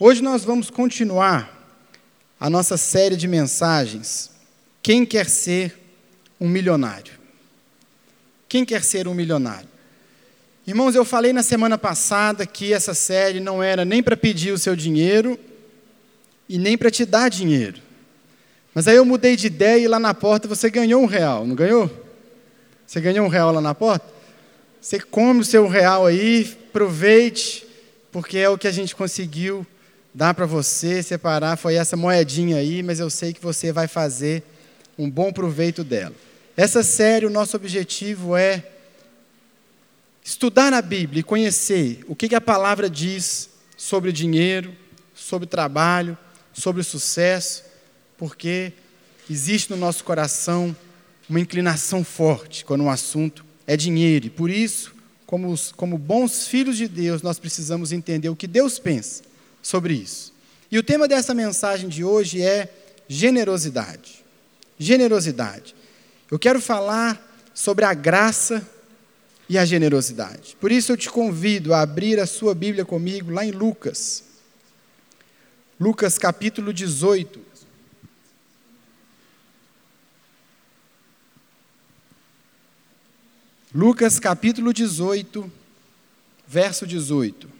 Hoje nós vamos continuar a nossa série de mensagens. Quem quer ser um milionário? Quem quer ser um milionário? Irmãos, eu falei na semana passada que essa série não era nem para pedir o seu dinheiro e nem para te dar dinheiro. Mas aí eu mudei de ideia e lá na porta você ganhou um real, não ganhou? Você ganhou um real lá na porta? Você come o seu real aí, aproveite, porque é o que a gente conseguiu dar para você separar foi essa moedinha aí, mas eu sei que você vai fazer um bom proveito dela. Essa série, o nosso objetivo é estudar a Bíblia e conhecer o que a palavra diz sobre dinheiro, sobre trabalho, sobre sucesso, porque existe no nosso coração uma inclinação forte quando o assunto é dinheiro. E por isso, como, como bons filhos de Deus, nós precisamos entender o que Deus pensa sobre isso. E o tema dessa mensagem de hoje é generosidade. Generosidade. Eu quero falar sobre a graça e a generosidade. Por isso eu te convido a abrir a sua Bíblia comigo lá em Lucas. Lucas capítulo 18. Lucas capítulo 18, verso 18.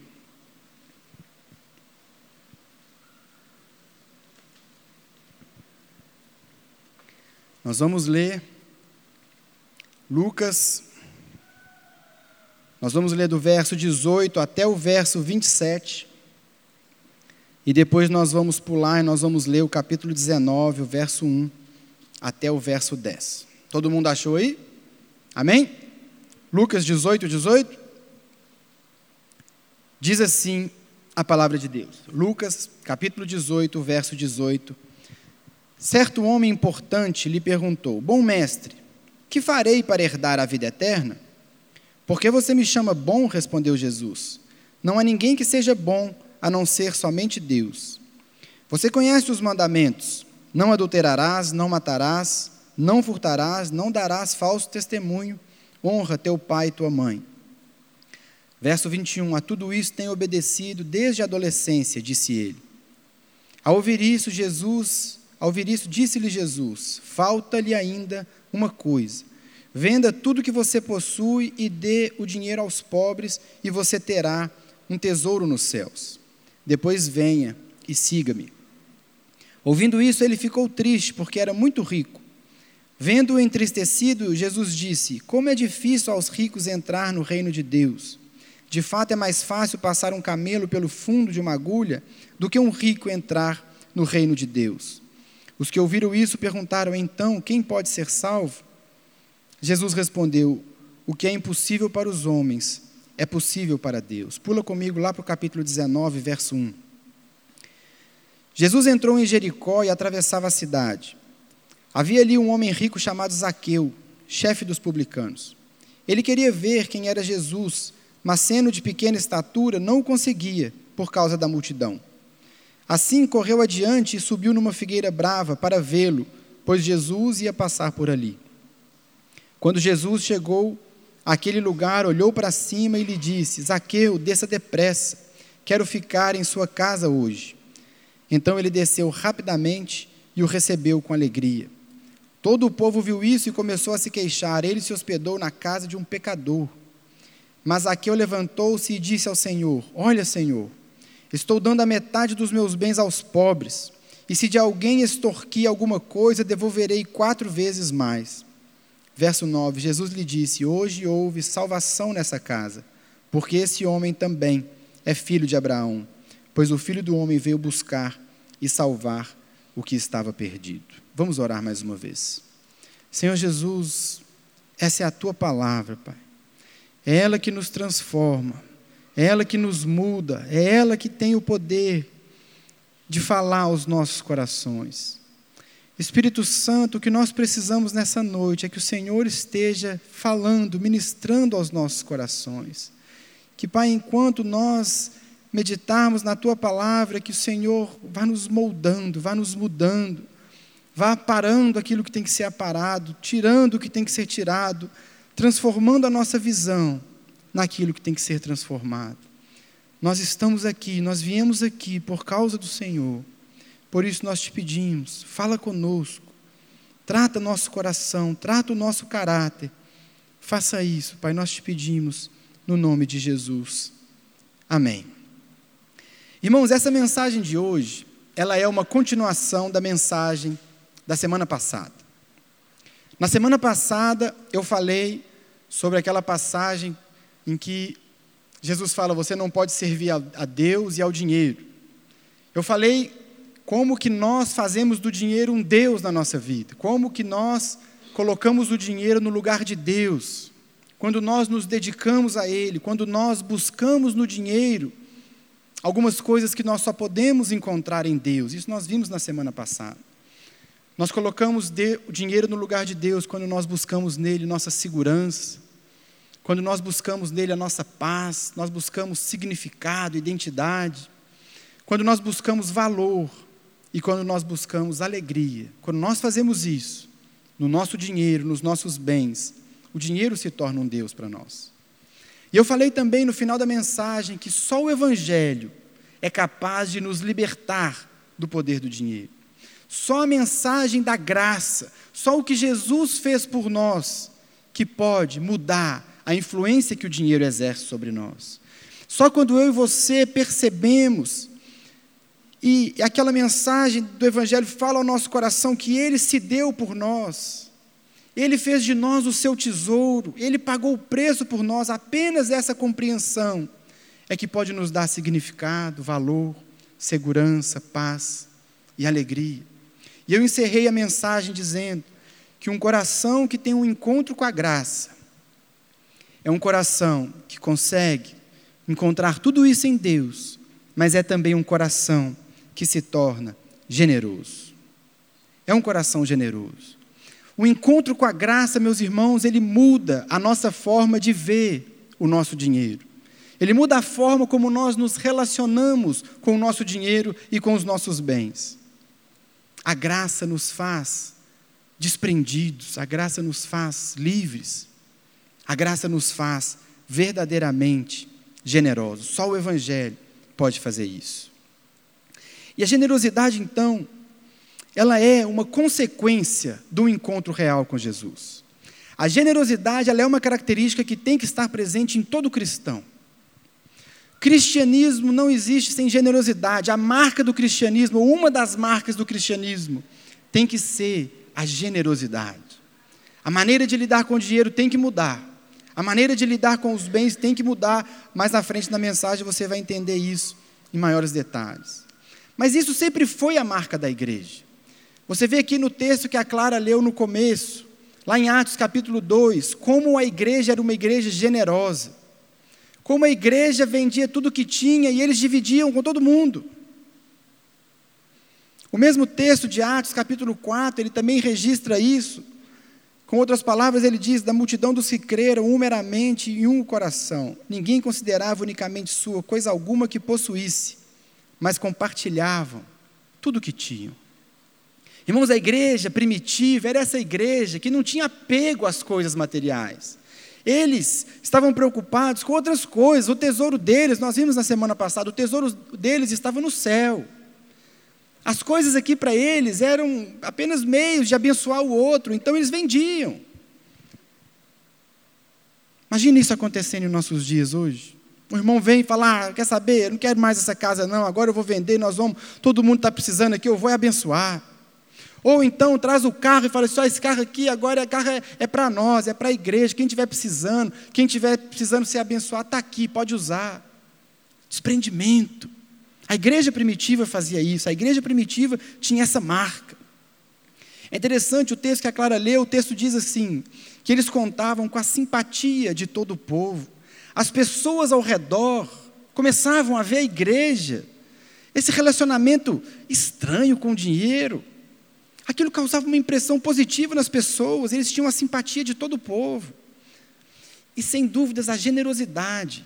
Nós vamos ler Lucas, nós vamos ler do verso 18 até o verso 27. E depois nós vamos pular e nós vamos ler o capítulo 19, o verso 1 até o verso 10. Todo mundo achou aí? Amém? Lucas 18, 18. Diz assim a palavra de Deus. Lucas, capítulo 18, verso 18 Certo homem importante lhe perguntou: Bom mestre, que farei para herdar a vida eterna? Porque você me chama bom? respondeu Jesus. Não há ninguém que seja bom a não ser somente Deus. Você conhece os mandamentos: não adulterarás, não matarás, não furtarás, não darás falso testemunho, honra teu pai e tua mãe. Verso 21: A tudo isso tem obedecido desde a adolescência, disse ele. Ao ouvir isso, Jesus ao ouvir isso, disse-lhe Jesus: Falta-lhe ainda uma coisa. Venda tudo que você possui e dê o dinheiro aos pobres, e você terá um tesouro nos céus. Depois venha e siga-me. Ouvindo isso, ele ficou triste, porque era muito rico. Vendo-o entristecido, Jesus disse: Como é difícil aos ricos entrar no reino de Deus. De fato, é mais fácil passar um camelo pelo fundo de uma agulha do que um rico entrar no reino de Deus. Os que ouviram isso perguntaram: então, quem pode ser salvo? Jesus respondeu: O que é impossível para os homens é possível para Deus. Pula comigo lá para o capítulo 19, verso 1. Jesus entrou em Jericó e atravessava a cidade. Havia ali um homem rico chamado Zaqueu, chefe dos publicanos. Ele queria ver quem era Jesus, mas sendo de pequena estatura, não o conseguia por causa da multidão. Assim correu adiante e subiu numa figueira brava para vê-lo, pois Jesus ia passar por ali. Quando Jesus chegou àquele lugar, olhou para cima e lhe disse: Zaqueu, desça depressa, quero ficar em sua casa hoje. Então ele desceu rapidamente e o recebeu com alegria. Todo o povo viu isso e começou a se queixar. Ele se hospedou na casa de um pecador. Mas Zaqueu levantou-se e disse ao Senhor: Olha, Senhor, Estou dando a metade dos meus bens aos pobres, e se de alguém extorquir alguma coisa, devolverei quatro vezes mais. Verso 9: Jesus lhe disse: Hoje houve salvação nessa casa, porque esse homem também é filho de Abraão, pois o filho do homem veio buscar e salvar o que estava perdido. Vamos orar mais uma vez. Senhor Jesus, essa é a tua palavra, Pai. É ela que nos transforma, é ela que nos muda, é ela que tem o poder de falar aos nossos corações. Espírito Santo, o que nós precisamos nessa noite é que o Senhor esteja falando, ministrando aos nossos corações. Que, Pai, enquanto nós meditarmos na tua palavra, que o Senhor vá nos moldando, vá nos mudando, vá parando aquilo que tem que ser aparado, tirando o que tem que ser tirado, transformando a nossa visão naquilo que tem que ser transformado. Nós estamos aqui, nós viemos aqui por causa do Senhor. Por isso nós te pedimos, fala conosco, trata nosso coração, trata o nosso caráter. Faça isso, Pai, nós te pedimos, no nome de Jesus. Amém. Irmãos, essa mensagem de hoje, ela é uma continuação da mensagem da semana passada. Na semana passada, eu falei sobre aquela passagem em que Jesus fala: você não pode servir a, Deus e ao dinheiro. Eu falei como que nós fazemos do dinheiro um Deus na nossa vida, como que nós colocamos o dinheiro no lugar de Deus, quando nós nos dedicamos a Ele, quando nós buscamos no dinheiro algumas coisas que nós só podemos encontrar em Deus. Isso nós vimos na semana passada. Nós colocamos o dinheiro no lugar de Deus quando nós buscamos nele nossa segurança, quando nós buscamos nele a nossa paz, nós buscamos significado, identidade, quando nós buscamos valor e quando nós buscamos alegria. Quando nós fazemos isso, no nosso dinheiro, nos nossos bens, o dinheiro se torna um Deus para nós. E eu falei também no final da mensagem que só o Evangelho é capaz de nos libertar do poder do dinheiro. Só a mensagem da graça, só o que Jesus fez por nós, que pode mudar a influência que o dinheiro exerce sobre nós. Só quando eu e você percebemos e aquela mensagem do Evangelho fala ao nosso coração que Ele se deu por nós, Ele fez de nós o seu tesouro, Ele pagou o preço por nós, apenas essa compreensão é que pode nos dar significado, valor, segurança, paz e alegria. E eu encerrei a mensagem dizendo que um coração que tem um encontro com a graça, é um coração que consegue encontrar tudo isso em Deus, mas é também um coração que se torna generoso. É um coração generoso. O encontro com a graça, meus irmãos, ele muda a nossa forma de ver o nosso dinheiro. Ele muda a forma como nós nos relacionamos com o nosso dinheiro e com os nossos bens. A graça nos faz desprendidos, a graça nos faz livres. A graça nos faz verdadeiramente generosos. Só o Evangelho pode fazer isso. E a generosidade, então, ela é uma consequência do encontro real com Jesus. A generosidade ela é uma característica que tem que estar presente em todo cristão. Cristianismo não existe sem generosidade. A marca do cristianismo, uma das marcas do cristianismo, tem que ser a generosidade. A maneira de lidar com o dinheiro tem que mudar. A maneira de lidar com os bens tem que mudar. Mais na frente da mensagem você vai entender isso em maiores detalhes. Mas isso sempre foi a marca da igreja. Você vê aqui no texto que a Clara leu no começo, lá em Atos capítulo 2, como a igreja era uma igreja generosa. Como a igreja vendia tudo o que tinha e eles dividiam com todo mundo. O mesmo texto de Atos capítulo 4, ele também registra isso. Com outras palavras, ele diz: da multidão dos que creram, um meramente e um coração. Ninguém considerava unicamente sua coisa alguma que possuísse, mas compartilhavam tudo o que tinham. Irmãos, a igreja primitiva era essa igreja que não tinha apego às coisas materiais. Eles estavam preocupados com outras coisas. O tesouro deles, nós vimos na semana passada, o tesouro deles estava no céu. As coisas aqui para eles eram apenas meios de abençoar o outro, então eles vendiam. Imagine isso acontecendo em nossos dias hoje. O irmão vem e fala: ah, quer saber? Eu não quero mais essa casa, não. Agora eu vou vender, nós vamos, todo mundo está precisando aqui, eu vou abençoar. Ou então traz o carro e fala: só esse carro aqui agora carro é, é para nós, é para a igreja. Quem estiver precisando, quem estiver precisando ser abençoado, está aqui, pode usar. Desprendimento. A igreja primitiva fazia isso, a igreja primitiva tinha essa marca. É interessante o texto que a Clara leu, o texto diz assim: que eles contavam com a simpatia de todo o povo. As pessoas ao redor começavam a ver a igreja, esse relacionamento estranho com o dinheiro. Aquilo causava uma impressão positiva nas pessoas, eles tinham a simpatia de todo o povo. E sem dúvidas a generosidade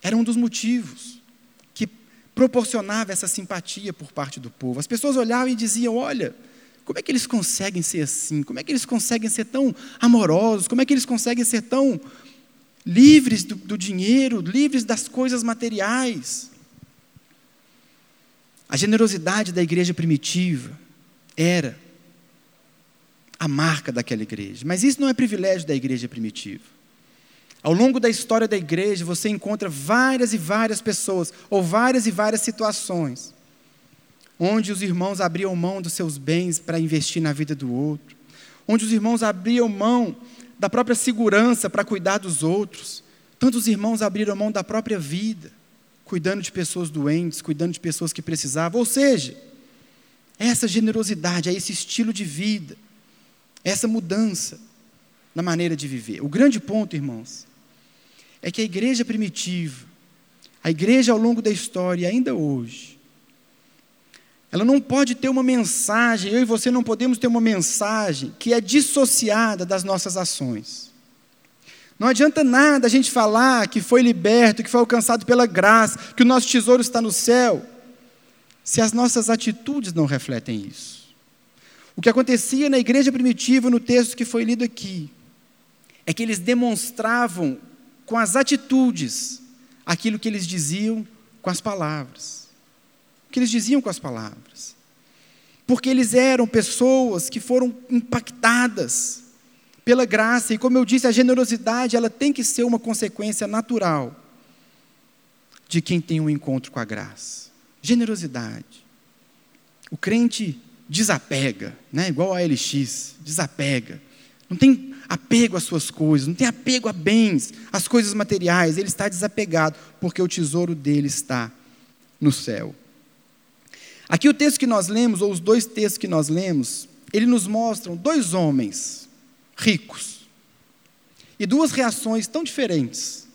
era um dos motivos proporcionava essa simpatia por parte do povo. As pessoas olhavam e diziam: Olha, como é que eles conseguem ser assim? Como é que eles conseguem ser tão amorosos? Como é que eles conseguem ser tão livres do, do dinheiro, livres das coisas materiais? A generosidade da igreja primitiva era a marca daquela igreja. Mas isso não é privilégio da igreja primitiva. Ao longo da história da igreja, você encontra várias e várias pessoas, ou várias e várias situações, onde os irmãos abriam mão dos seus bens para investir na vida do outro, onde os irmãos abriam mão da própria segurança para cuidar dos outros, tantos irmãos abriram mão da própria vida, cuidando de pessoas doentes, cuidando de pessoas que precisavam, ou seja, essa generosidade, esse estilo de vida, essa mudança na maneira de viver. O grande ponto, irmãos, é que a igreja primitiva, a igreja ao longo da história, ainda hoje, ela não pode ter uma mensagem, eu e você não podemos ter uma mensagem que é dissociada das nossas ações. Não adianta nada a gente falar que foi liberto, que foi alcançado pela graça, que o nosso tesouro está no céu, se as nossas atitudes não refletem isso. O que acontecia na igreja primitiva, no texto que foi lido aqui, é que eles demonstravam com as atitudes aquilo que eles diziam com as palavras. O que eles diziam com as palavras. Porque eles eram pessoas que foram impactadas pela graça, e como eu disse, a generosidade, ela tem que ser uma consequência natural de quem tem um encontro com a graça. Generosidade. O crente desapega, né? igual a LX, desapega. Não tem apego às suas coisas, não tem apego a bens, às coisas materiais, ele está desapegado, porque o tesouro dele está no céu. Aqui o texto que nós lemos, ou os dois textos que nós lemos, ele nos mostram dois homens ricos e duas reações tão diferentes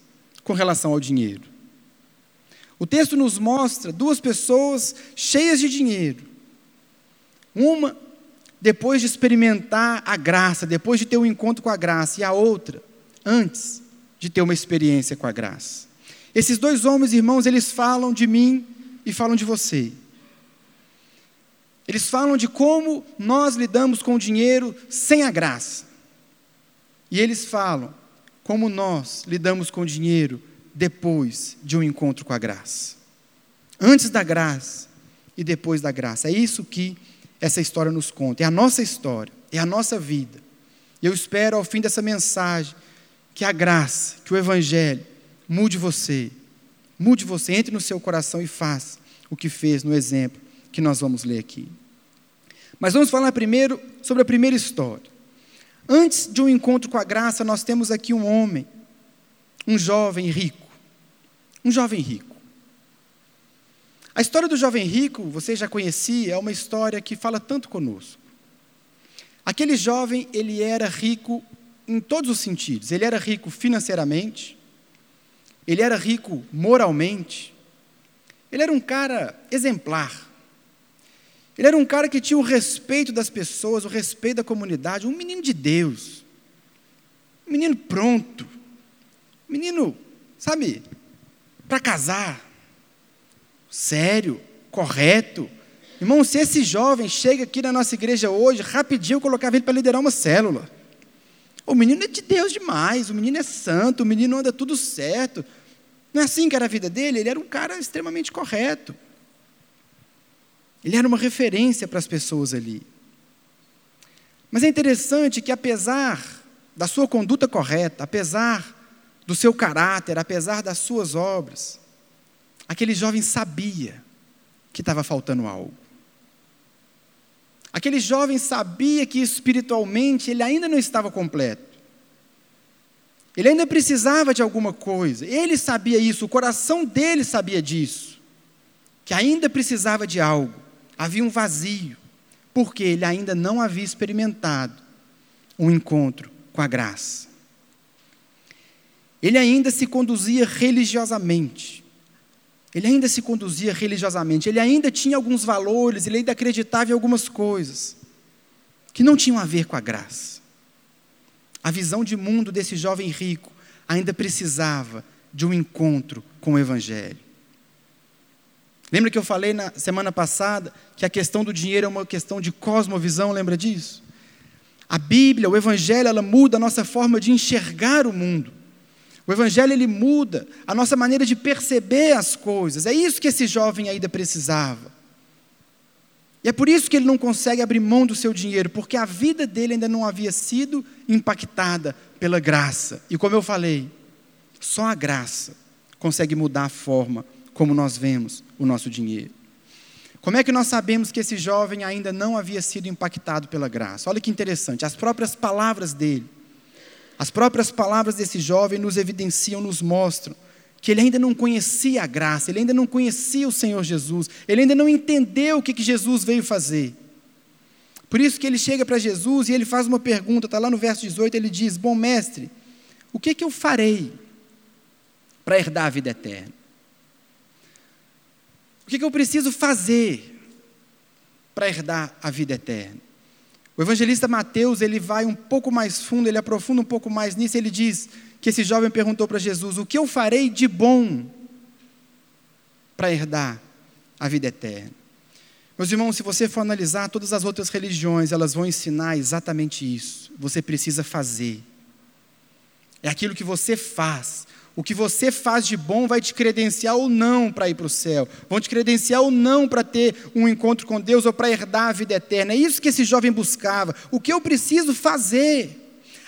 com relação ao dinheiro. O texto nos mostra duas pessoas cheias de dinheiro, uma, depois de experimentar a graça, depois de ter um encontro com a graça, e a outra, antes de ter uma experiência com a graça. Esses dois homens, irmãos, eles falam de mim e falam de você. Eles falam de como nós lidamos com o dinheiro sem a graça. E eles falam como nós lidamos com o dinheiro depois de um encontro com a graça. Antes da graça e depois da graça. É isso que essa história nos conta. É a nossa história, é a nossa vida. E eu espero, ao fim dessa mensagem, que a graça, que o Evangelho mude você. Mude você, entre no seu coração e faça o que fez no exemplo que nós vamos ler aqui. Mas vamos falar primeiro sobre a primeira história. Antes de um encontro com a graça, nós temos aqui um homem, um jovem rico. Um jovem rico. A história do jovem rico, você já conhecia, é uma história que fala tanto conosco. Aquele jovem, ele era rico em todos os sentidos. Ele era rico financeiramente, ele era rico moralmente, ele era um cara exemplar. Ele era um cara que tinha o respeito das pessoas, o respeito da comunidade, um menino de Deus. Um menino pronto. Um menino, sabe, para casar sério, correto. Irmão, se esse jovem chega aqui na nossa igreja hoje, rapidinho eu colocava ele para liderar uma célula. O menino é de Deus demais, o menino é santo, o menino anda tudo certo. Não é assim que era a vida dele? Ele era um cara extremamente correto. Ele era uma referência para as pessoas ali. Mas é interessante que, apesar da sua conduta correta, apesar do seu caráter, apesar das suas obras, Aquele jovem sabia que estava faltando algo. Aquele jovem sabia que espiritualmente ele ainda não estava completo. Ele ainda precisava de alguma coisa. Ele sabia isso, o coração dele sabia disso. Que ainda precisava de algo. Havia um vazio. Porque ele ainda não havia experimentado um encontro com a graça. Ele ainda se conduzia religiosamente. Ele ainda se conduzia religiosamente, ele ainda tinha alguns valores, ele ainda acreditava em algumas coisas que não tinham a ver com a graça. A visão de mundo desse jovem rico ainda precisava de um encontro com o Evangelho. Lembra que eu falei na semana passada que a questão do dinheiro é uma questão de cosmovisão, lembra disso? A Bíblia, o Evangelho, ela muda a nossa forma de enxergar o mundo. O evangelho ele muda a nossa maneira de perceber as coisas. É isso que esse jovem ainda precisava. E é por isso que ele não consegue abrir mão do seu dinheiro, porque a vida dele ainda não havia sido impactada pela graça. E como eu falei, só a graça consegue mudar a forma como nós vemos o nosso dinheiro. Como é que nós sabemos que esse jovem ainda não havia sido impactado pela graça? Olha que interessante, as próprias palavras dele, as próprias palavras desse jovem nos evidenciam, nos mostram que ele ainda não conhecia a graça, ele ainda não conhecia o Senhor Jesus, ele ainda não entendeu o que, que Jesus veio fazer. Por isso que ele chega para Jesus e ele faz uma pergunta, está lá no verso 18, ele diz: Bom mestre, o que, que eu farei para herdar a vida eterna? O que, que eu preciso fazer para herdar a vida eterna? O evangelista Mateus, ele vai um pouco mais fundo, ele aprofunda um pouco mais nisso, ele diz: que esse jovem perguntou para Jesus: O que eu farei de bom para herdar a vida eterna? Meus irmãos, se você for analisar todas as outras religiões, elas vão ensinar exatamente isso. Você precisa fazer. É aquilo que você faz. O que você faz de bom vai te credenciar ou não para ir para o céu. Vão te credenciar ou não para ter um encontro com Deus ou para herdar a vida eterna. É isso que esse jovem buscava. O que eu preciso fazer?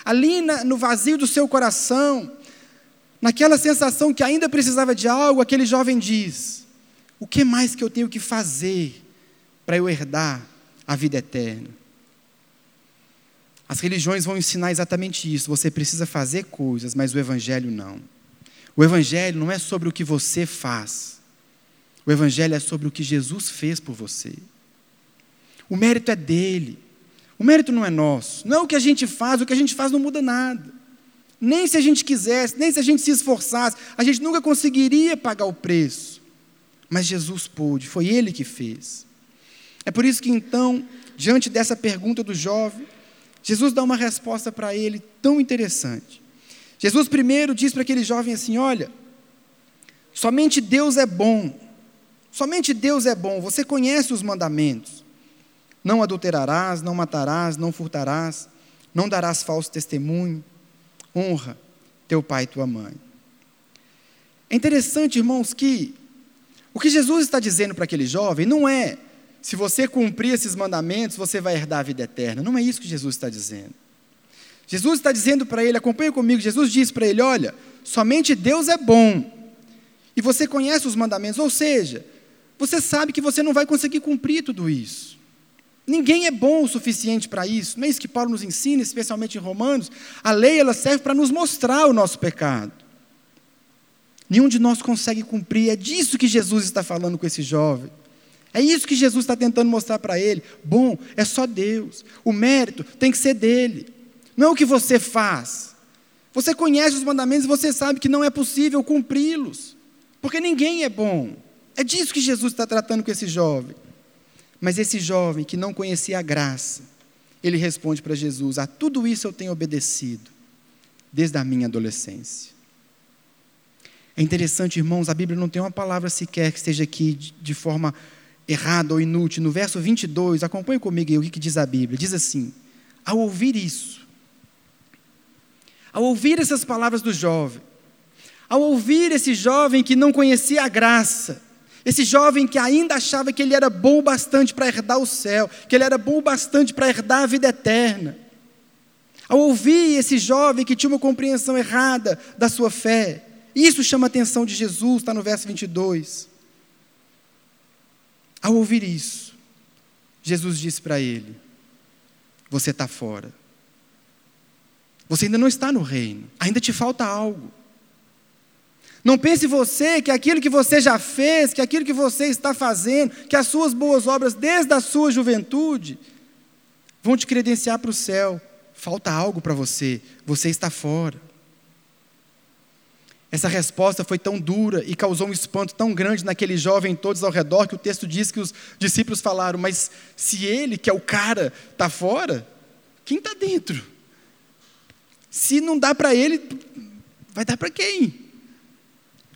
ali na, no vazio do seu coração, naquela sensação que ainda precisava de algo, aquele jovem diz: O que mais que eu tenho que fazer para eu herdar a vida eterna? As religiões vão ensinar exatamente isso. Você precisa fazer coisas, mas o Evangelho não. O Evangelho não é sobre o que você faz. O Evangelho é sobre o que Jesus fez por você. O mérito é dele. O mérito não é nosso. Não é o que a gente faz, o que a gente faz não muda nada. Nem se a gente quisesse, nem se a gente se esforçasse, a gente nunca conseguiria pagar o preço. Mas Jesus pôde, foi Ele que fez. É por isso que então, diante dessa pergunta do jovem, Jesus dá uma resposta para ele tão interessante. Jesus primeiro diz para aquele jovem assim: Olha, somente Deus é bom, somente Deus é bom, você conhece os mandamentos. Não adulterarás, não matarás, não furtarás, não darás falso testemunho. Honra teu pai e tua mãe. É interessante, irmãos, que o que Jesus está dizendo para aquele jovem não é se você cumprir esses mandamentos, você vai herdar a vida eterna. Não é isso que Jesus está dizendo. Jesus está dizendo para ele, acompanha comigo, Jesus diz para ele: olha, somente Deus é bom. E você conhece os mandamentos, ou seja, você sabe que você não vai conseguir cumprir tudo isso. Ninguém é bom o suficiente para isso. Não é isso que Paulo nos ensina, especialmente em Romanos. A lei ela serve para nos mostrar o nosso pecado. Nenhum de nós consegue cumprir. É disso que Jesus está falando com esse jovem. É isso que Jesus está tentando mostrar para ele. Bom, é só Deus. O mérito tem que ser dele. Não o que você faz. Você conhece os mandamentos e você sabe que não é possível cumpri-los. Porque ninguém é bom. É disso que Jesus está tratando com esse jovem. Mas esse jovem que não conhecia a graça, ele responde para Jesus: A tudo isso eu tenho obedecido, desde a minha adolescência. É interessante, irmãos, a Bíblia não tem uma palavra sequer que esteja aqui de forma errada ou inútil. No verso 22, acompanhe comigo aí o que diz a Bíblia. Diz assim: Ao ouvir isso, ao ouvir essas palavras do jovem, ao ouvir esse jovem que não conhecia a graça, esse jovem que ainda achava que ele era bom bastante para herdar o céu, que ele era bom bastante para herdar a vida eterna. Ao ouvir esse jovem que tinha uma compreensão errada da sua fé, isso chama a atenção de Jesus, está no verso 22. Ao ouvir isso, Jesus disse para ele: Você está fora. Você ainda não está no reino, ainda te falta algo. Não pense você que aquilo que você já fez, que aquilo que você está fazendo, que as suas boas obras desde a sua juventude vão te credenciar para o céu. Falta algo para você, você está fora. Essa resposta foi tão dura e causou um espanto tão grande naquele jovem todos ao redor que o texto diz que os discípulos falaram: Mas se ele, que é o cara, está fora, quem está dentro? Se não dá para ele, vai dar para quem?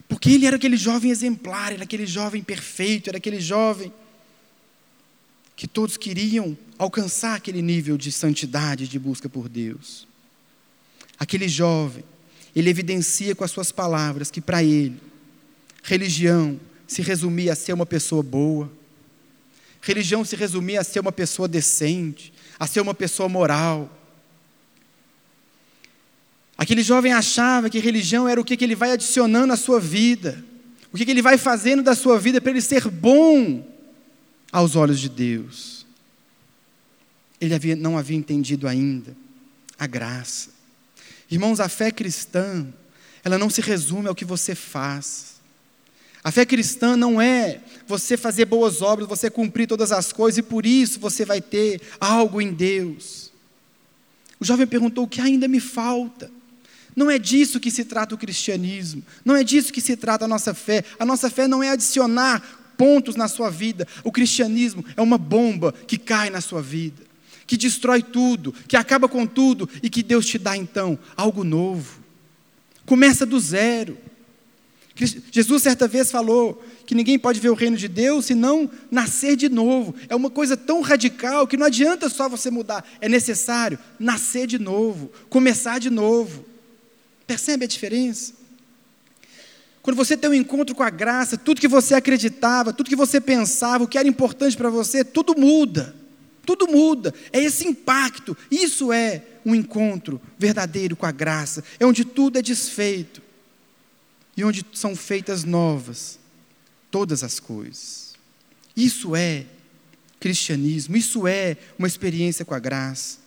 Porque ele era aquele jovem exemplar, era aquele jovem perfeito, era aquele jovem que todos queriam alcançar aquele nível de santidade, de busca por Deus. Aquele jovem, ele evidencia com as suas palavras que para ele, religião se resumia a ser uma pessoa boa. religião se resumia a ser uma pessoa decente, a ser uma pessoa moral. Aquele jovem achava que religião era o que, ele vai adicionando à sua vida, o que, que ele vai fazendo da sua vida para ele ser bom aos olhos de Deus. Ele havia, não havia entendido ainda a graça. Irmãos, a fé cristã, ela não se resume ao que você faz. A fé cristã não é você fazer boas obras, você cumprir todas as coisas e por isso você vai ter algo em Deus. O jovem perguntou: o que ainda me falta? Não é disso que se trata o cristianismo, não é disso que se trata a nossa fé. A nossa fé não é adicionar pontos na sua vida. O cristianismo é uma bomba que cai na sua vida, que destrói tudo, que acaba com tudo e que Deus te dá então algo novo. Começa do zero. Jesus certa vez falou que ninguém pode ver o reino de Deus se não nascer de novo. É uma coisa tão radical que não adianta só você mudar, é necessário nascer de novo, começar de novo. Percebe a diferença? Quando você tem um encontro com a graça, tudo que você acreditava, tudo que você pensava, o que era importante para você, tudo muda. Tudo muda. É esse impacto. Isso é um encontro verdadeiro com a graça. É onde tudo é desfeito. E onde são feitas novas todas as coisas. Isso é cristianismo. Isso é uma experiência com a graça.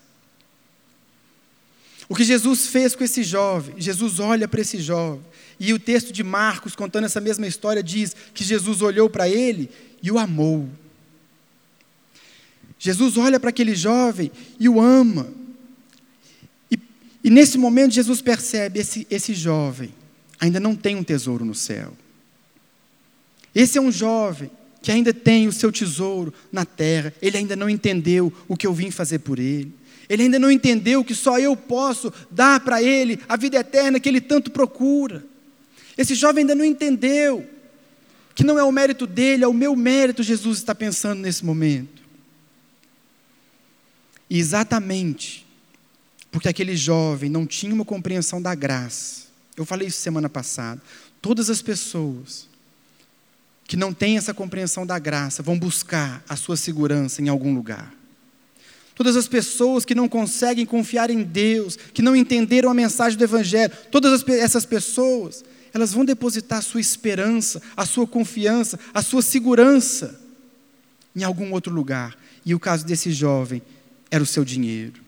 O que Jesus fez com esse jovem, Jesus olha para esse jovem, e o texto de Marcos, contando essa mesma história, diz que Jesus olhou para ele e o amou. Jesus olha para aquele jovem e o ama. E, e nesse momento, Jesus percebe: esse, esse jovem ainda não tem um tesouro no céu. Esse é um jovem que ainda tem o seu tesouro na terra, ele ainda não entendeu o que eu vim fazer por ele. Ele ainda não entendeu que só eu posso dar para ele a vida eterna que ele tanto procura. Esse jovem ainda não entendeu que não é o mérito dele, é o meu mérito, Jesus está pensando nesse momento. E exatamente porque aquele jovem não tinha uma compreensão da graça. Eu falei isso semana passada. Todas as pessoas que não têm essa compreensão da graça vão buscar a sua segurança em algum lugar. Todas as pessoas que não conseguem confiar em Deus, que não entenderam a mensagem do Evangelho, todas essas pessoas, elas vão depositar a sua esperança, a sua confiança, a sua segurança em algum outro lugar. E o caso desse jovem era o seu dinheiro.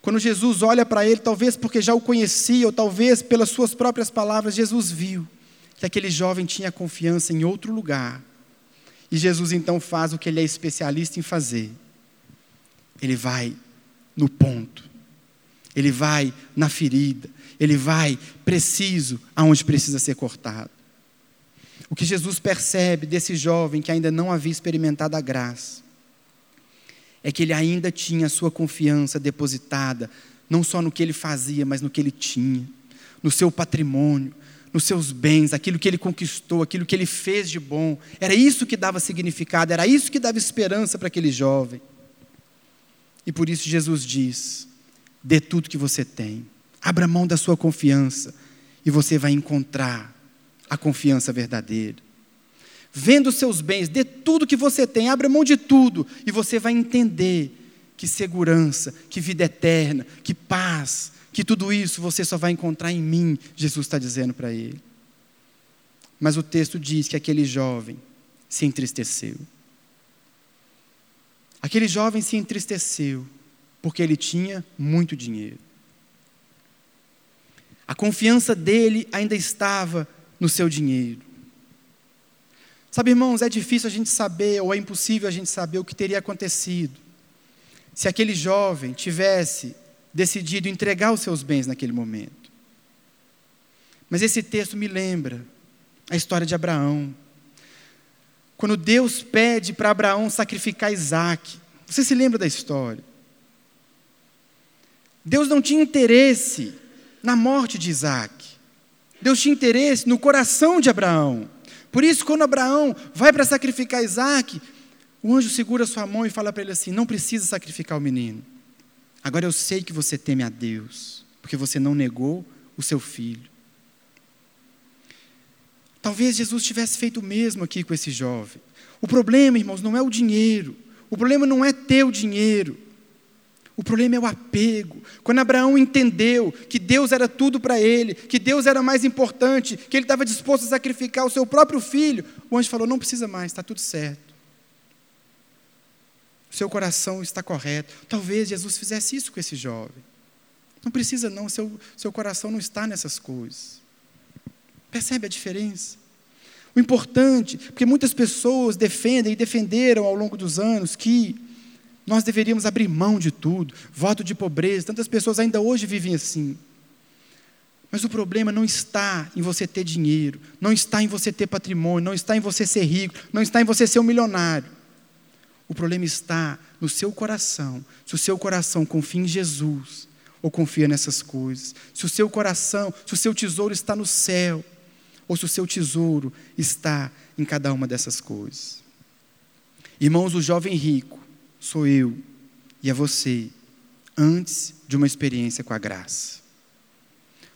Quando Jesus olha para ele, talvez porque já o conhecia, ou talvez pelas suas próprias palavras, Jesus viu que aquele jovem tinha confiança em outro lugar. E Jesus então faz o que ele é especialista em fazer ele vai no ponto, ele vai na ferida, ele vai preciso aonde precisa ser cortado. O que Jesus percebe desse jovem que ainda não havia experimentado a graça é que ele ainda tinha a sua confiança depositada não só no que ele fazia, mas no que ele tinha, no seu patrimônio, nos seus bens, aquilo que ele conquistou, aquilo que ele fez de bom. Era isso que dava significado, era isso que dava esperança para aquele jovem. E por isso Jesus diz: dê tudo que você tem, abra mão da sua confiança, e você vai encontrar a confiança verdadeira. Venda os seus bens, dê tudo que você tem, abra mão de tudo, e você vai entender que segurança, que vida eterna, que paz, que tudo isso você só vai encontrar em mim, Jesus está dizendo para ele. Mas o texto diz que aquele jovem se entristeceu. Aquele jovem se entristeceu porque ele tinha muito dinheiro. A confiança dele ainda estava no seu dinheiro. Sabe, irmãos, é difícil a gente saber, ou é impossível a gente saber o que teria acontecido se aquele jovem tivesse decidido entregar os seus bens naquele momento. Mas esse texto me lembra a história de Abraão. Quando Deus pede para Abraão sacrificar Isaac, você se lembra da história? Deus não tinha interesse na morte de Isaac. Deus tinha interesse no coração de Abraão. Por isso, quando Abraão vai para sacrificar Isaac, o anjo segura sua mão e fala para ele assim: Não precisa sacrificar o menino. Agora eu sei que você teme a Deus, porque você não negou o seu filho. Talvez Jesus tivesse feito o mesmo aqui com esse jovem. O problema, irmãos, não é o dinheiro. O problema não é ter o dinheiro. O problema é o apego. Quando Abraão entendeu que Deus era tudo para ele, que Deus era mais importante, que ele estava disposto a sacrificar o seu próprio filho, o anjo falou: não precisa mais, está tudo certo. O seu coração está correto. Talvez Jesus fizesse isso com esse jovem. Não precisa, não, seu, seu coração não está nessas coisas. Percebe a diferença? O importante, porque muitas pessoas defendem e defenderam ao longo dos anos que nós deveríamos abrir mão de tudo, voto de pobreza, tantas pessoas ainda hoje vivem assim. Mas o problema não está em você ter dinheiro, não está em você ter patrimônio, não está em você ser rico, não está em você ser um milionário. O problema está no seu coração. Se o seu coração confia em Jesus ou confia nessas coisas, se o seu coração, se o seu tesouro está no céu, ou se o seu tesouro está em cada uma dessas coisas. Irmãos, o jovem rico sou eu e é você, antes de uma experiência com a graça.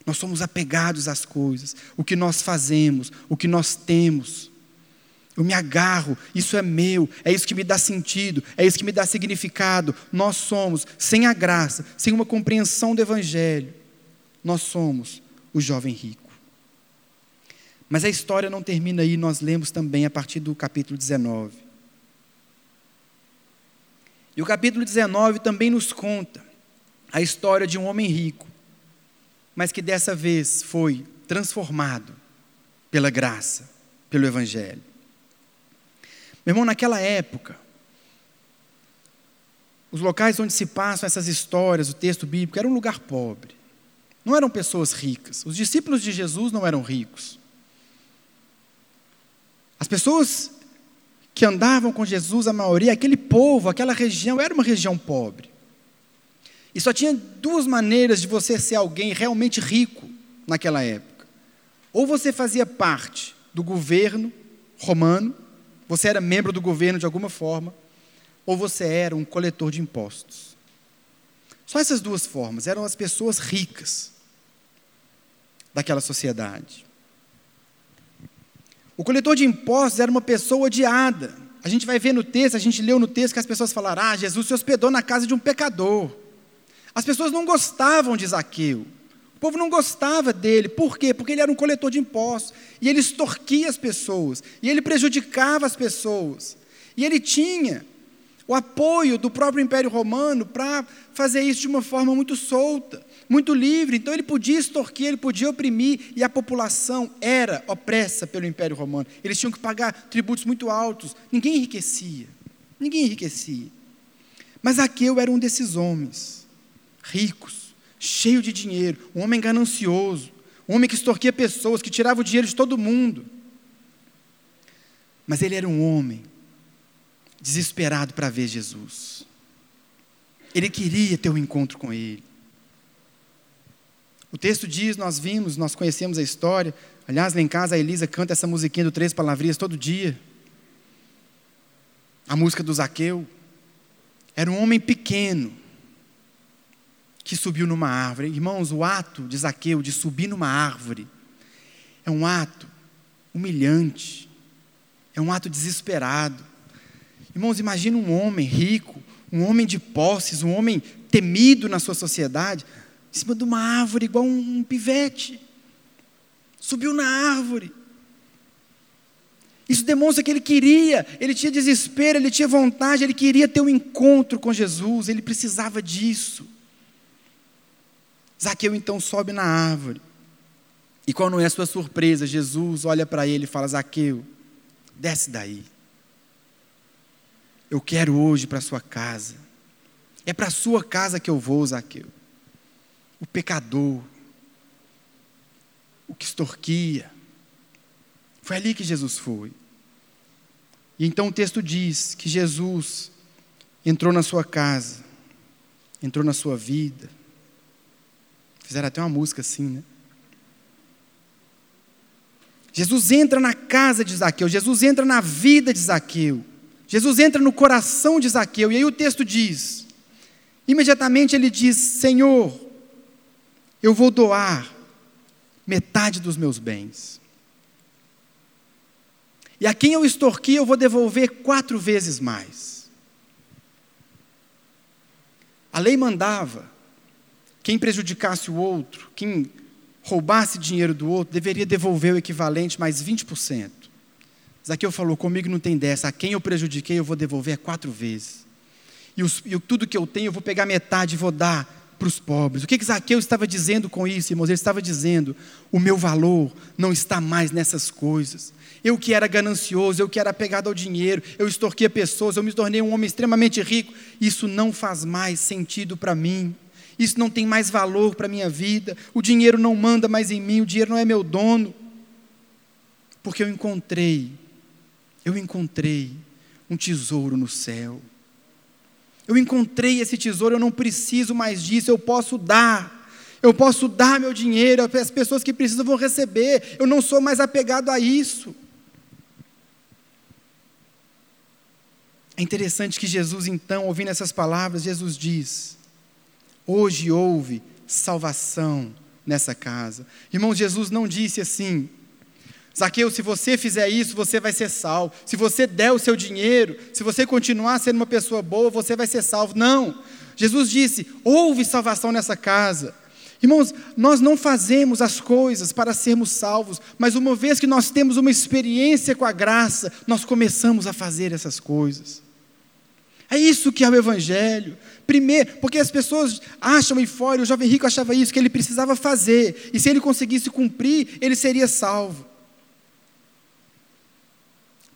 Nós somos apegados às coisas, o que nós fazemos, o que nós temos. Eu me agarro, isso é meu, é isso que me dá sentido, é isso que me dá significado. Nós somos, sem a graça, sem uma compreensão do Evangelho, nós somos o jovem rico. Mas a história não termina aí, nós lemos também a partir do capítulo 19. E o capítulo 19 também nos conta a história de um homem rico, mas que dessa vez foi transformado pela graça, pelo Evangelho. Meu irmão, naquela época, os locais onde se passam essas histórias, o texto bíblico, era um lugar pobre. Não eram pessoas ricas. Os discípulos de Jesus não eram ricos. As pessoas que andavam com Jesus, a maioria, aquele povo, aquela região, era uma região pobre. E só tinha duas maneiras de você ser alguém realmente rico naquela época. Ou você fazia parte do governo romano, você era membro do governo de alguma forma, ou você era um coletor de impostos. Só essas duas formas eram as pessoas ricas daquela sociedade. O coletor de impostos era uma pessoa odiada. A gente vai ver no texto, a gente leu no texto que as pessoas falaram: ah, Jesus se hospedou na casa de um pecador. As pessoas não gostavam de Zaqueu. O povo não gostava dele. Por quê? Porque ele era um coletor de impostos. E ele extorquia as pessoas. E ele prejudicava as pessoas. E ele tinha o apoio do próprio Império Romano para fazer isso de uma forma muito solta muito livre, então ele podia extorquir, ele podia oprimir, e a população era opressa pelo Império Romano. Eles tinham que pagar tributos muito altos, ninguém enriquecia, ninguém enriquecia. Mas Aqueu era um desses homens, ricos, cheio de dinheiro, um homem ganancioso, um homem que extorquia pessoas, que tirava o dinheiro de todo mundo. Mas ele era um homem desesperado para ver Jesus. Ele queria ter um encontro com ele. O texto diz, nós vimos, nós conhecemos a história. Aliás, lá em casa a Elisa canta essa musiquinha do Três Palavrinhas todo dia. A música do Zaqueu. Era um homem pequeno que subiu numa árvore. Irmãos, o ato de Zaqueu de subir numa árvore é um ato humilhante, é um ato desesperado. Irmãos, imagina um homem rico, um homem de posses, um homem temido na sua sociedade, em cima de uma árvore, igual um, pivete. Subiu na árvore. Isso demonstra que ele queria, ele tinha desespero, ele tinha vontade, ele queria ter um encontro com Jesus, ele precisava disso. Zaqueu então sobe na árvore. E qual não é a sua surpresa? Jesus olha para ele e fala: Zaqueu, desce daí. Eu quero hoje para a sua casa. É para a sua casa que eu vou, Zaqueu o pecador, o que extorquia. Foi ali que Jesus foi. E então o texto diz que Jesus entrou na sua casa, entrou na sua vida. Fizeram até uma música assim, né? Jesus entra na casa de Zaqueu, Jesus entra na vida de Zaqueu, Jesus entra no coração de Zaqueu, e aí o texto diz: imediatamente ele diz: Senhor, eu vou doar metade dos meus bens. E a quem eu extorqui, eu vou devolver quatro vezes mais. A lei mandava: quem prejudicasse o outro, quem roubasse dinheiro do outro, deveria devolver o equivalente mais 20%. Zaqueu falou: comigo não tem dessa, a quem eu prejudiquei, eu vou devolver quatro vezes. E, os, e tudo que eu tenho, eu vou pegar metade e vou dar para os pobres. O que, que Zaqueu estava dizendo com isso, irmãos? Ele estava dizendo: o meu valor não está mais nessas coisas. Eu que era ganancioso, eu que era apegado ao dinheiro, eu extorquia pessoas, eu me tornei um homem extremamente rico. Isso não faz mais sentido para mim. Isso não tem mais valor para a minha vida. O dinheiro não manda mais em mim, o dinheiro não é meu dono. Porque eu encontrei, eu encontrei um tesouro no céu. Eu encontrei esse tesouro, eu não preciso mais disso, eu posso dar. Eu posso dar meu dinheiro, as pessoas que precisam vão receber. Eu não sou mais apegado a isso. É interessante que Jesus, então, ouvindo essas palavras, Jesus diz: Hoje houve salvação nessa casa. Irmão, Jesus não disse assim: Zaqueu, se você fizer isso, você vai ser salvo. Se você der o seu dinheiro, se você continuar sendo uma pessoa boa, você vai ser salvo. Não. Jesus disse: houve salvação nessa casa. Irmãos, nós não fazemos as coisas para sermos salvos, mas uma vez que nós temos uma experiência com a graça, nós começamos a fazer essas coisas. É isso que é o Evangelho. Primeiro, porque as pessoas acham aí fora, o jovem rico achava isso, que ele precisava fazer, e se ele conseguisse cumprir, ele seria salvo.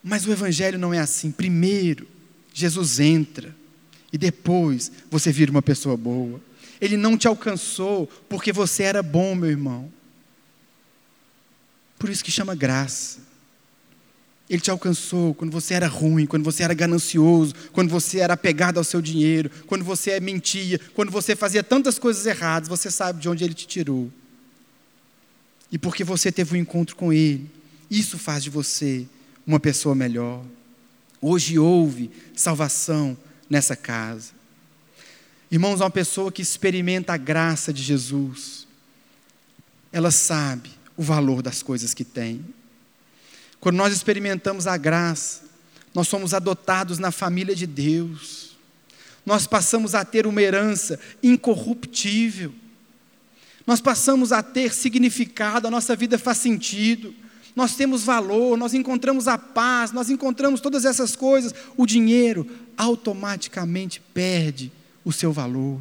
Mas o Evangelho não é assim. Primeiro, Jesus entra, e depois você vira uma pessoa boa. Ele não te alcançou porque você era bom, meu irmão. Por isso que chama graça. Ele te alcançou quando você era ruim, quando você era ganancioso, quando você era apegado ao seu dinheiro, quando você mentia, quando você fazia tantas coisas erradas, você sabe de onde ele te tirou. E porque você teve um encontro com ele, isso faz de você uma pessoa melhor. Hoje houve salvação nessa casa. Irmãos, uma pessoa que experimenta a graça de Jesus, ela sabe o valor das coisas que tem. Quando nós experimentamos a graça, nós somos adotados na família de Deus. Nós passamos a ter uma herança incorruptível. Nós passamos a ter significado, a nossa vida faz sentido nós temos valor, nós encontramos a paz, nós encontramos todas essas coisas, o dinheiro automaticamente perde o seu valor.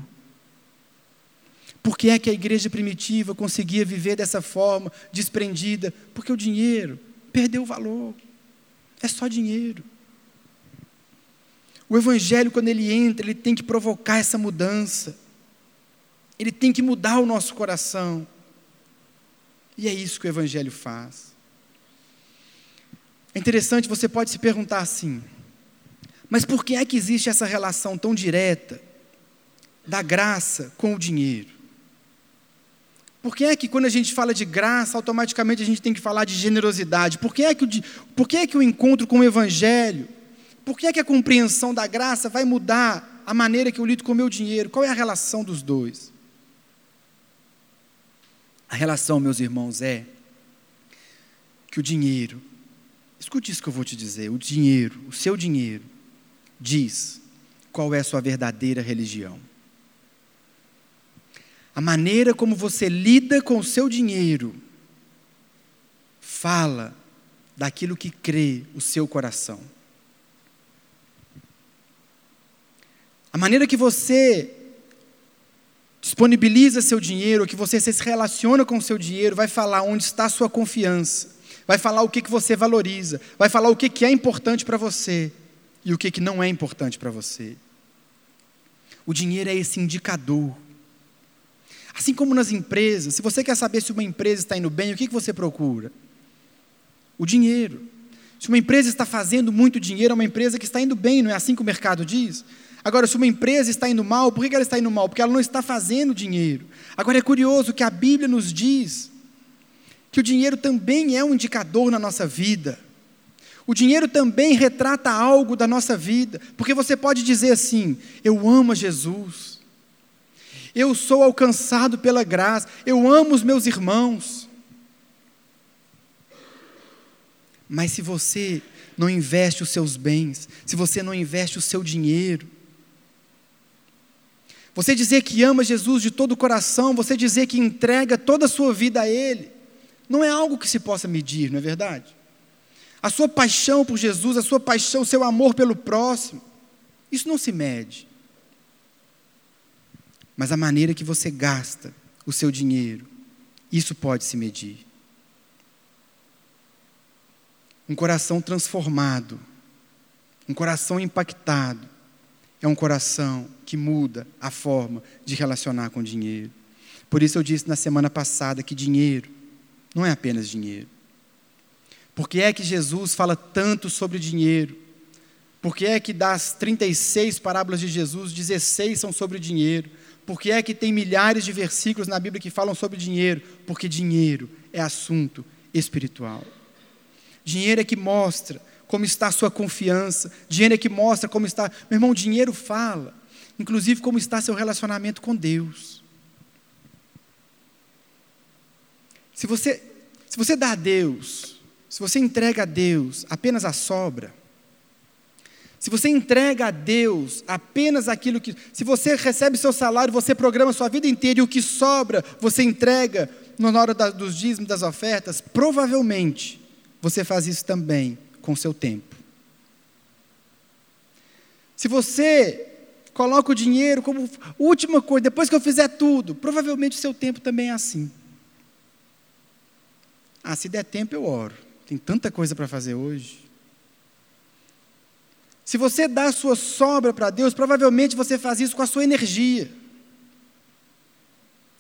Por que é que a igreja primitiva conseguia viver dessa forma, desprendida? Porque o dinheiro perdeu o valor. É só dinheiro. O evangelho, quando ele entra, ele tem que provocar essa mudança. Ele tem que mudar o nosso coração. E é isso que o evangelho faz. É interessante, você pode se perguntar assim: mas por que é que existe essa relação tão direta da graça com o dinheiro? Por que é que quando a gente fala de graça, automaticamente a gente tem que falar de generosidade? Por que é que o, por que é que o encontro com o Evangelho, por que é que a compreensão da graça vai mudar a maneira que eu lido com o meu dinheiro? Qual é a relação dos dois? A relação, meus irmãos, é que o dinheiro Escute isso que eu vou te dizer: o dinheiro, o seu dinheiro, diz qual é a sua verdadeira religião. A maneira como você lida com o seu dinheiro fala daquilo que crê o seu coração. A maneira que você disponibiliza seu dinheiro, que você se relaciona com o seu dinheiro, vai falar onde está a sua confiança vai falar o que, que você valoriza, vai falar o que, que é importante para você e o que, que não é importante para você. O dinheiro é esse indicador. Assim como nas empresas, se você quer saber se uma empresa está indo bem, o que, que você procura? O dinheiro. Se uma empresa está fazendo muito dinheiro, é uma empresa que está indo bem, não é assim que o mercado diz? Agora, se uma empresa está indo mal, por que ela está indo mal? Porque ela não está fazendo dinheiro. Agora, é curioso que a Bíblia nos diz que o dinheiro também é um indicador na nossa vida. O dinheiro também retrata algo da nossa vida, porque você pode dizer assim: eu amo Jesus, eu sou alcançado pela graça, eu amo os meus irmãos. Mas se você não investe os seus bens, se você não investe o seu dinheiro. Você dizer que ama Jesus de todo o coração, você dizer que entrega toda a sua vida a Ele, não é algo que se possa medir, não é verdade? A sua paixão por Jesus, a sua paixão, o seu amor pelo próximo, isso não se mede. Mas a maneira que você gasta o seu dinheiro, isso pode se medir. Um coração transformado, um coração impactado, é um coração que muda a forma de relacionar com o dinheiro. Por isso eu disse na semana passada que dinheiro não é apenas dinheiro. Por que é que Jesus fala tanto sobre dinheiro? Por que é que das 36 parábolas de Jesus, 16 são sobre dinheiro? Por que é que tem milhares de versículos na Bíblia que falam sobre dinheiro? Porque dinheiro é assunto espiritual. Dinheiro é que mostra como está a sua confiança, dinheiro é que mostra como está. Meu irmão, dinheiro fala, inclusive como está seu relacionamento com Deus. Se você, se você dá a Deus, se você entrega a Deus apenas a sobra, se você entrega a Deus apenas aquilo que. Se você recebe seu salário, você programa sua vida inteira e o que sobra você entrega na hora da, dos dízimos, das ofertas, provavelmente você faz isso também com seu tempo. Se você coloca o dinheiro como última coisa, depois que eu fizer tudo, provavelmente o seu tempo também é assim. Ah, se der tempo eu oro. Tem tanta coisa para fazer hoje. Se você dá a sua sobra para Deus, provavelmente você faz isso com a sua energia.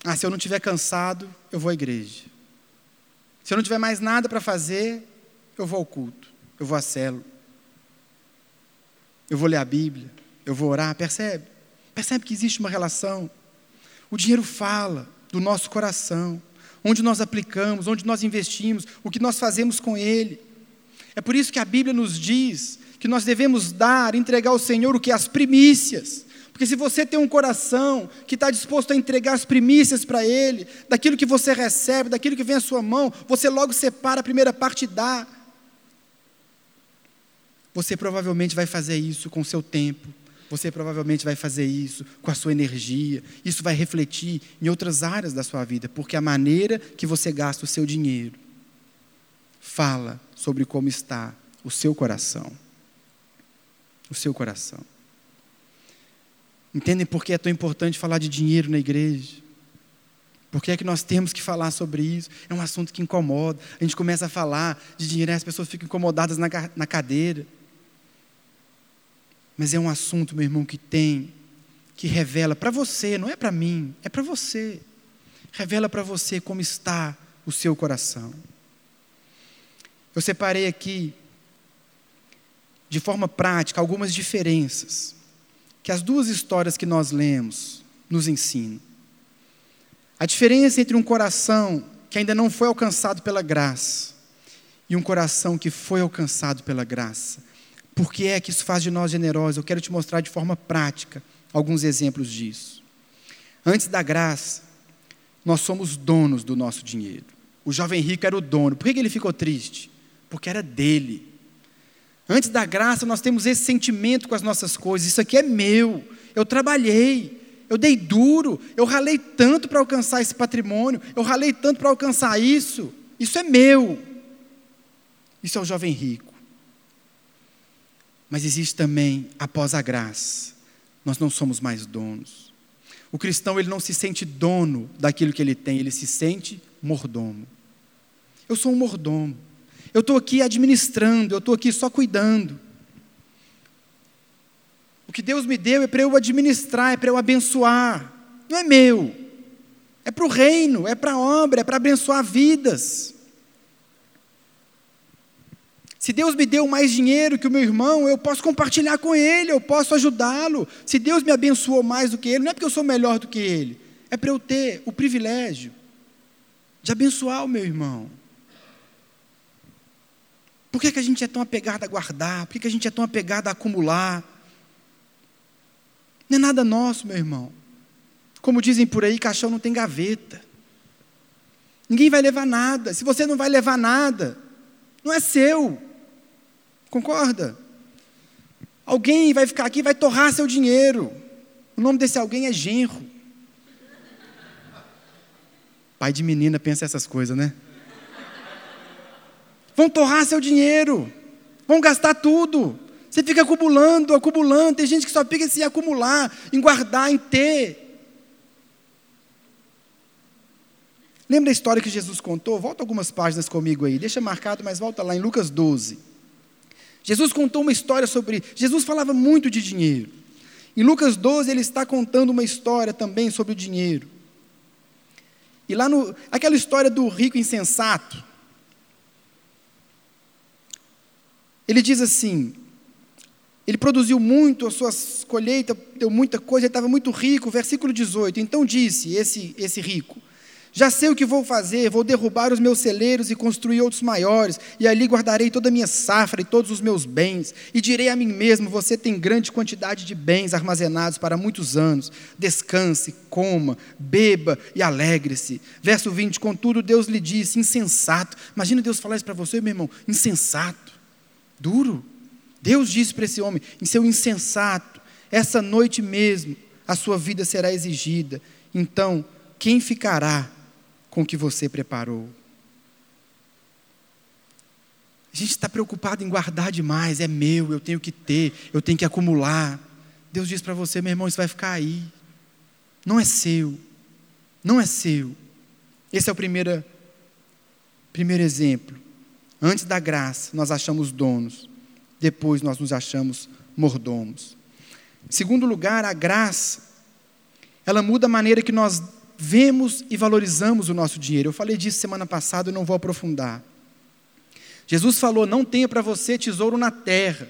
Ah, se eu não estiver cansado, eu vou à igreja. Se eu não tiver mais nada para fazer, eu vou ao culto, eu vou à célula. Eu vou ler a Bíblia, eu vou orar, percebe? Percebe que existe uma relação. O dinheiro fala do nosso coração, onde nós aplicamos, onde nós investimos, o que nós fazemos com ele. É por isso que a Bíblia nos diz que nós devemos dar, entregar ao Senhor o que? As primícias. Porque se você tem um coração que está disposto a entregar as primícias para Ele, daquilo que você recebe, daquilo que vem à sua mão, você logo separa a primeira parte e dá. Você provavelmente vai fazer isso com o seu tempo, você provavelmente vai fazer isso com a sua energia, isso vai refletir em outras áreas da sua vida, porque a maneira que você gasta o seu dinheiro fala sobre como está o seu coração o seu coração. Entendem por que é tão importante falar de dinheiro na igreja? Por que é que nós temos que falar sobre isso? É um assunto que incomoda. A gente começa a falar de dinheiro e as pessoas ficam incomodadas na, na cadeira. Mas é um assunto, meu irmão, que tem, que revela para você, não é para mim, é para você. Revela para você como está o seu coração. Eu separei aqui de forma prática algumas diferenças que as duas histórias que nós lemos nos ensinam. A diferença entre um coração que ainda não foi alcançado pela graça e um coração que foi alcançado pela graça. Por que é que isso faz de nós generosos? Eu quero te mostrar de forma prática alguns exemplos disso. Antes da graça, nós somos donos do nosso dinheiro. O jovem rico era o dono. Por que ele ficou triste? Porque era dele. Antes da graça, nós temos esse sentimento com as nossas coisas: isso aqui é meu, eu trabalhei, eu dei duro, eu ralei tanto para alcançar esse patrimônio, eu ralei tanto para alcançar isso, isso é meu. Isso é o jovem rico. Mas existe também, após a graça, nós não somos mais donos. O cristão ele não se sente dono daquilo que ele tem, ele se sente mordomo. Eu sou um mordomo. Eu estou aqui administrando, eu estou aqui só cuidando. O que Deus me deu é para eu administrar, é para eu abençoar. Não é meu. É para o reino, é para a obra, é para abençoar vidas. Se Deus me deu mais dinheiro que o meu irmão, eu posso compartilhar com ele, eu posso ajudá-lo. Se Deus me abençoou mais do que ele, não é porque eu sou melhor do que ele, é para eu ter o privilégio de abençoar o meu irmão. Por que, que a gente é tão apegado a guardar? Por que, que a gente é tão apegado a acumular? Não é nada nosso, meu irmão. Como dizem por aí, caixão não tem gaveta. Ninguém vai levar nada. Se você não vai levar nada, não é seu. Concorda? Alguém vai ficar aqui e vai torrar seu dinheiro. O nome desse alguém é genro. Pai de menina pensa essas coisas, né? Vão torrar seu dinheiro. Vão gastar tudo. Você fica acumulando, acumulando. Tem gente que só fica em acumular, em guardar, em ter. Lembra a história que Jesus contou? Volta algumas páginas comigo aí. Deixa marcado, mas volta lá em Lucas 12. Jesus contou uma história sobre. Jesus falava muito de dinheiro. Em Lucas 12, ele está contando uma história também sobre o dinheiro. E lá no. Aquela história do rico insensato. Ele diz assim: ele produziu muito, as suas colheitas deu muita coisa, ele estava muito rico. Versículo 18. Então disse esse, esse rico: já sei o que vou fazer, vou derrubar os meus celeiros e construir outros maiores, e ali guardarei toda a minha safra e todos os meus bens, e direi a mim mesmo: Você tem grande quantidade de bens armazenados para muitos anos. Descanse, coma, beba e alegre-se. Verso 20: Contudo, Deus lhe disse: Insensato. Imagina Deus falar isso para você, meu irmão: Insensato, duro. Deus disse para esse homem: Em seu insensato, essa noite mesmo a sua vida será exigida. Então, quem ficará? Com o que você preparou. A gente está preocupado em guardar demais, é meu, eu tenho que ter, eu tenho que acumular. Deus diz para você, meu irmão, isso vai ficar aí. Não é seu, não é seu. Esse é o primeiro, primeiro exemplo. Antes da graça, nós achamos donos, depois nós nos achamos mordomos. Segundo lugar, a graça, ela muda a maneira que nós vemos e valorizamos o nosso dinheiro. Eu falei disso semana passada, eu não vou aprofundar. Jesus falou: não tenha para você tesouro na terra,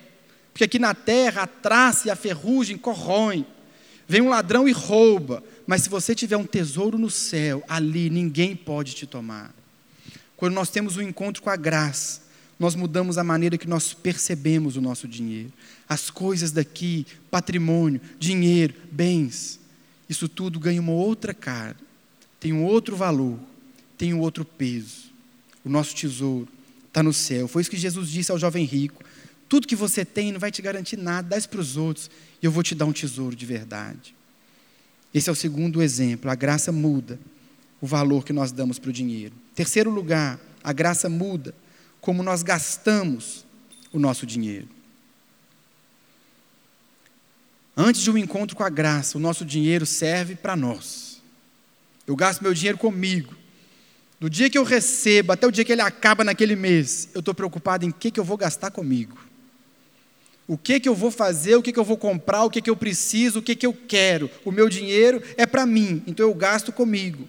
porque aqui na terra a traça e a ferrugem corroem. Vem um ladrão e rouba, mas se você tiver um tesouro no céu, ali ninguém pode te tomar. Quando nós temos um encontro com a graça, nós mudamos a maneira que nós percebemos o nosso dinheiro. As coisas daqui, patrimônio, dinheiro, bens, isso tudo ganha uma outra cara, tem um outro valor, tem um outro peso. O nosso tesouro está no céu. Foi isso que Jesus disse ao jovem rico: tudo que você tem não vai te garantir nada, dá isso para os outros, e eu vou te dar um tesouro de verdade. Esse é o segundo exemplo. A graça muda o valor que nós damos para o dinheiro. Terceiro lugar, a graça muda como nós gastamos o nosso dinheiro. Antes de um encontro com a graça, o nosso dinheiro serve para nós. Eu gasto meu dinheiro comigo. Do dia que eu recebo até o dia que ele acaba naquele mês, eu estou preocupado em que, que eu vou gastar comigo. O que, que eu vou fazer, o que, que eu vou comprar, o que, que eu preciso, o que, que eu quero. O meu dinheiro é para mim, então eu gasto comigo.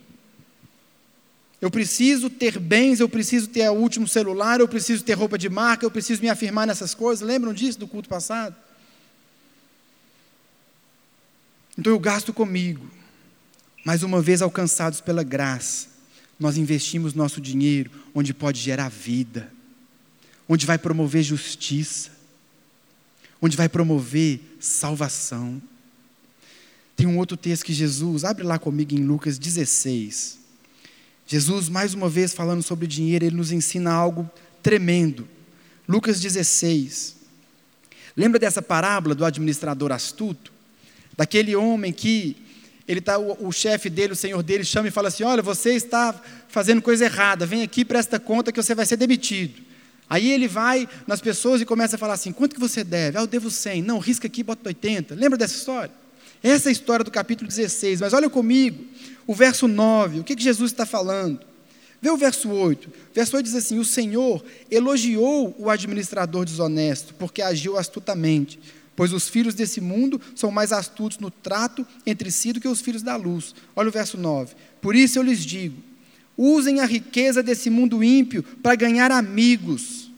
Eu preciso ter bens, eu preciso ter o último celular, eu preciso ter roupa de marca, eu preciso me afirmar nessas coisas. Lembram disso do culto passado? Então eu gasto comigo. Mas uma vez alcançados pela graça, nós investimos nosso dinheiro onde pode gerar vida, onde vai promover justiça, onde vai promover salvação. Tem um outro texto que Jesus, abre lá comigo em Lucas 16. Jesus, mais uma vez falando sobre dinheiro, ele nos ensina algo tremendo. Lucas 16. Lembra dessa parábola do administrador astuto? Daquele homem que ele tá, o, o chefe dele, o senhor dele, chama e fala assim: Olha, você está fazendo coisa errada, vem aqui, presta conta que você vai ser demitido. Aí ele vai nas pessoas e começa a falar assim: quanto que você deve? Ah, eu devo 100. Não, risca aqui, bota 80. Lembra dessa história? Essa é a história do capítulo 16. Mas olha comigo, o verso 9, o que, que Jesus está falando? Vê o verso 8. O verso 8 diz assim: O Senhor elogiou o administrador desonesto, porque agiu astutamente pois os filhos desse mundo são mais astutos no trato entre si do que os filhos da luz. Olha o verso 9. Por isso eu lhes digo: usem a riqueza desse mundo ímpio para ganhar amigos,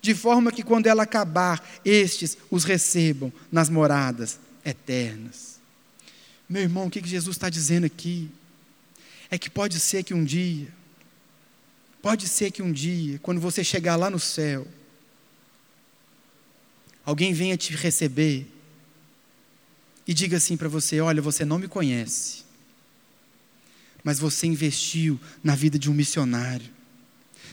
de forma que quando ela acabar, estes os recebam nas moradas eternas. Meu irmão, o que Jesus está dizendo aqui? É que pode ser que um dia, pode ser que um dia, quando você chegar lá no céu, alguém venha te receber e diga assim para você: olha, você não me conhece, mas você investiu na vida de um missionário,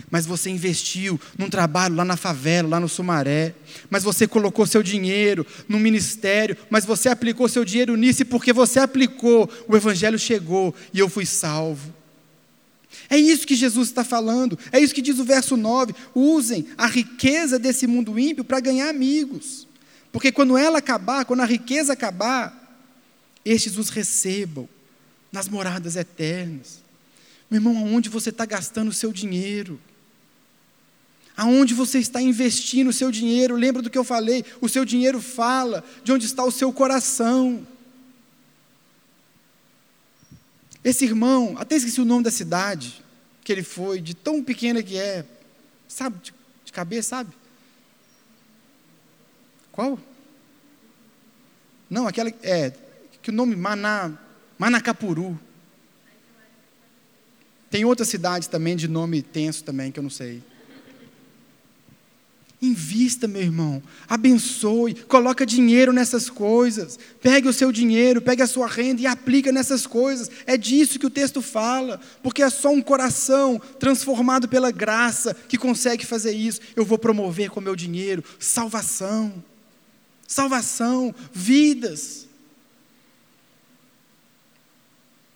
mas você investiu num trabalho lá na favela, lá no Sumaré, mas você colocou seu dinheiro no ministério, mas você aplicou seu dinheiro nisso, e porque você aplicou, o Evangelho chegou e eu fui salvo. É isso que Jesus está falando, é isso que diz o verso 9: usem a riqueza desse mundo ímpio para ganhar amigos, porque quando ela acabar, quando a riqueza acabar, estes os recebam nas moradas eternas. Meu irmão, aonde você está gastando o seu dinheiro? Aonde você está investindo o seu dinheiro? Lembra do que eu falei? O seu dinheiro fala de onde está o seu coração. Esse irmão, até esqueci o nome da cidade que ele foi, de tão pequena que é, sabe, de, de cabeça, sabe? Qual? Não, aquela, é, que o nome Maná, Manacapuru. Tem outras cidades também de nome tenso também, que eu não sei. Invista, meu irmão, abençoe, coloca dinheiro nessas coisas. Pegue o seu dinheiro, pegue a sua renda e aplica nessas coisas. É disso que o texto fala, porque é só um coração transformado pela graça que consegue fazer isso. Eu vou promover com meu dinheiro salvação. Salvação, vidas.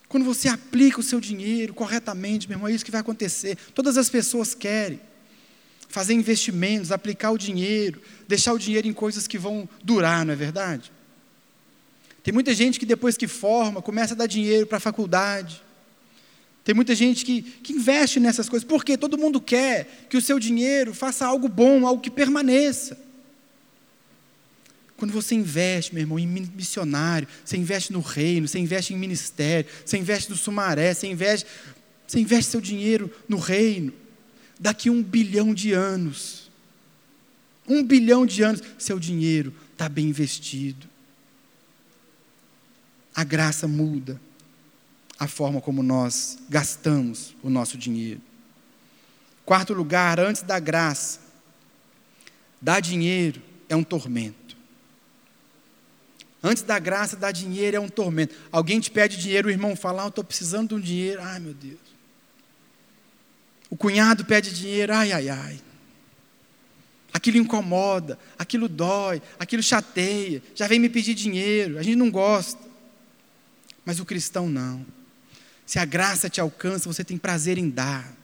Quando você aplica o seu dinheiro corretamente, meu irmão, é isso que vai acontecer. Todas as pessoas querem fazer investimentos, aplicar o dinheiro, deixar o dinheiro em coisas que vão durar, não é verdade? Tem muita gente que depois que forma, começa a dar dinheiro para a faculdade. Tem muita gente que, que investe nessas coisas, porque todo mundo quer que o seu dinheiro faça algo bom, algo que permaneça. Quando você investe, meu irmão, em missionário, você investe no reino, você investe em ministério, você investe no sumaré, você investe, você investe seu dinheiro no reino. Daqui um bilhão de anos, um bilhão de anos, seu dinheiro está bem investido. A graça muda a forma como nós gastamos o nosso dinheiro. Quarto lugar, antes da graça, dar dinheiro é um tormento. Antes da graça, dar dinheiro é um tormento. Alguém te pede dinheiro, o irmão fala, ah, eu estou precisando de um dinheiro. Ai, meu Deus. O cunhado pede dinheiro, ai, ai, ai. Aquilo incomoda, aquilo dói, aquilo chateia. Já vem me pedir dinheiro, a gente não gosta. Mas o cristão não. Se a graça te alcança, você tem prazer em dar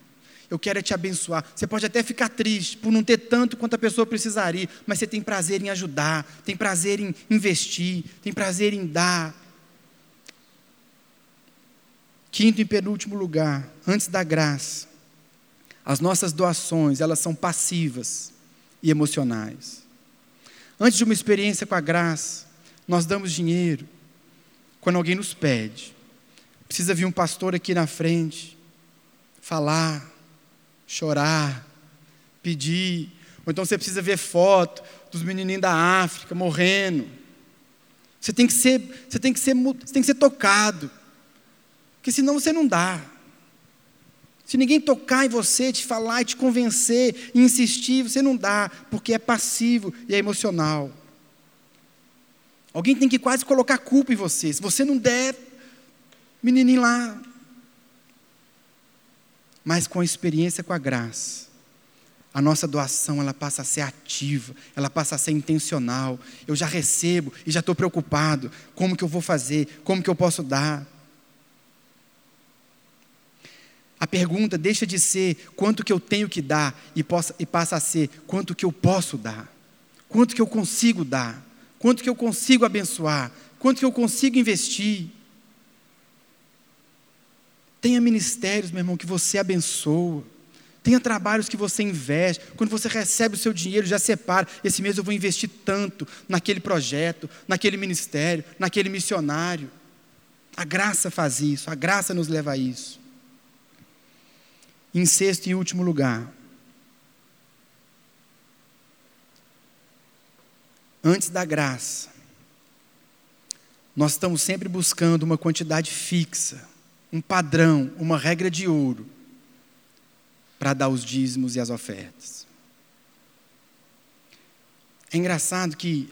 eu quero é te abençoar. Você pode até ficar triste por não ter tanto quanto a pessoa precisaria, mas você tem prazer em ajudar, tem prazer em investir, tem prazer em dar. Quinto e penúltimo lugar, antes da graça, as nossas doações, elas são passivas e emocionais. Antes de uma experiência com a graça, nós damos dinheiro quando alguém nos pede. Precisa vir um pastor aqui na frente, falar, chorar, pedir. Ou então você precisa ver foto dos menininhos da África morrendo. Você tem que ser, você tem que ser, você tem que ser tocado. Porque senão você não dá. Se ninguém tocar em você, te falar, te convencer, insistir, você não dá, porque é passivo e é emocional. Alguém tem que quase colocar culpa em você. Se você não der, menininho lá, mas com a experiência com a graça, a nossa doação ela passa a ser ativa, ela passa a ser intencional. Eu já recebo e já estou preocupado. Como que eu vou fazer? Como que eu posso dar? A pergunta deixa de ser quanto que eu tenho que dar e, possa, e passa a ser quanto que eu posso dar, quanto que eu consigo dar, quanto que eu consigo abençoar, quanto que eu consigo investir. Tenha ministérios, meu irmão, que você abençoa. Tenha trabalhos que você investe. Quando você recebe o seu dinheiro, já separa. Esse mês eu vou investir tanto naquele projeto, naquele ministério, naquele missionário. A graça faz isso, a graça nos leva a isso. Em sexto e último lugar, antes da graça, nós estamos sempre buscando uma quantidade fixa um padrão, uma regra de ouro para dar os dízimos e as ofertas. É engraçado que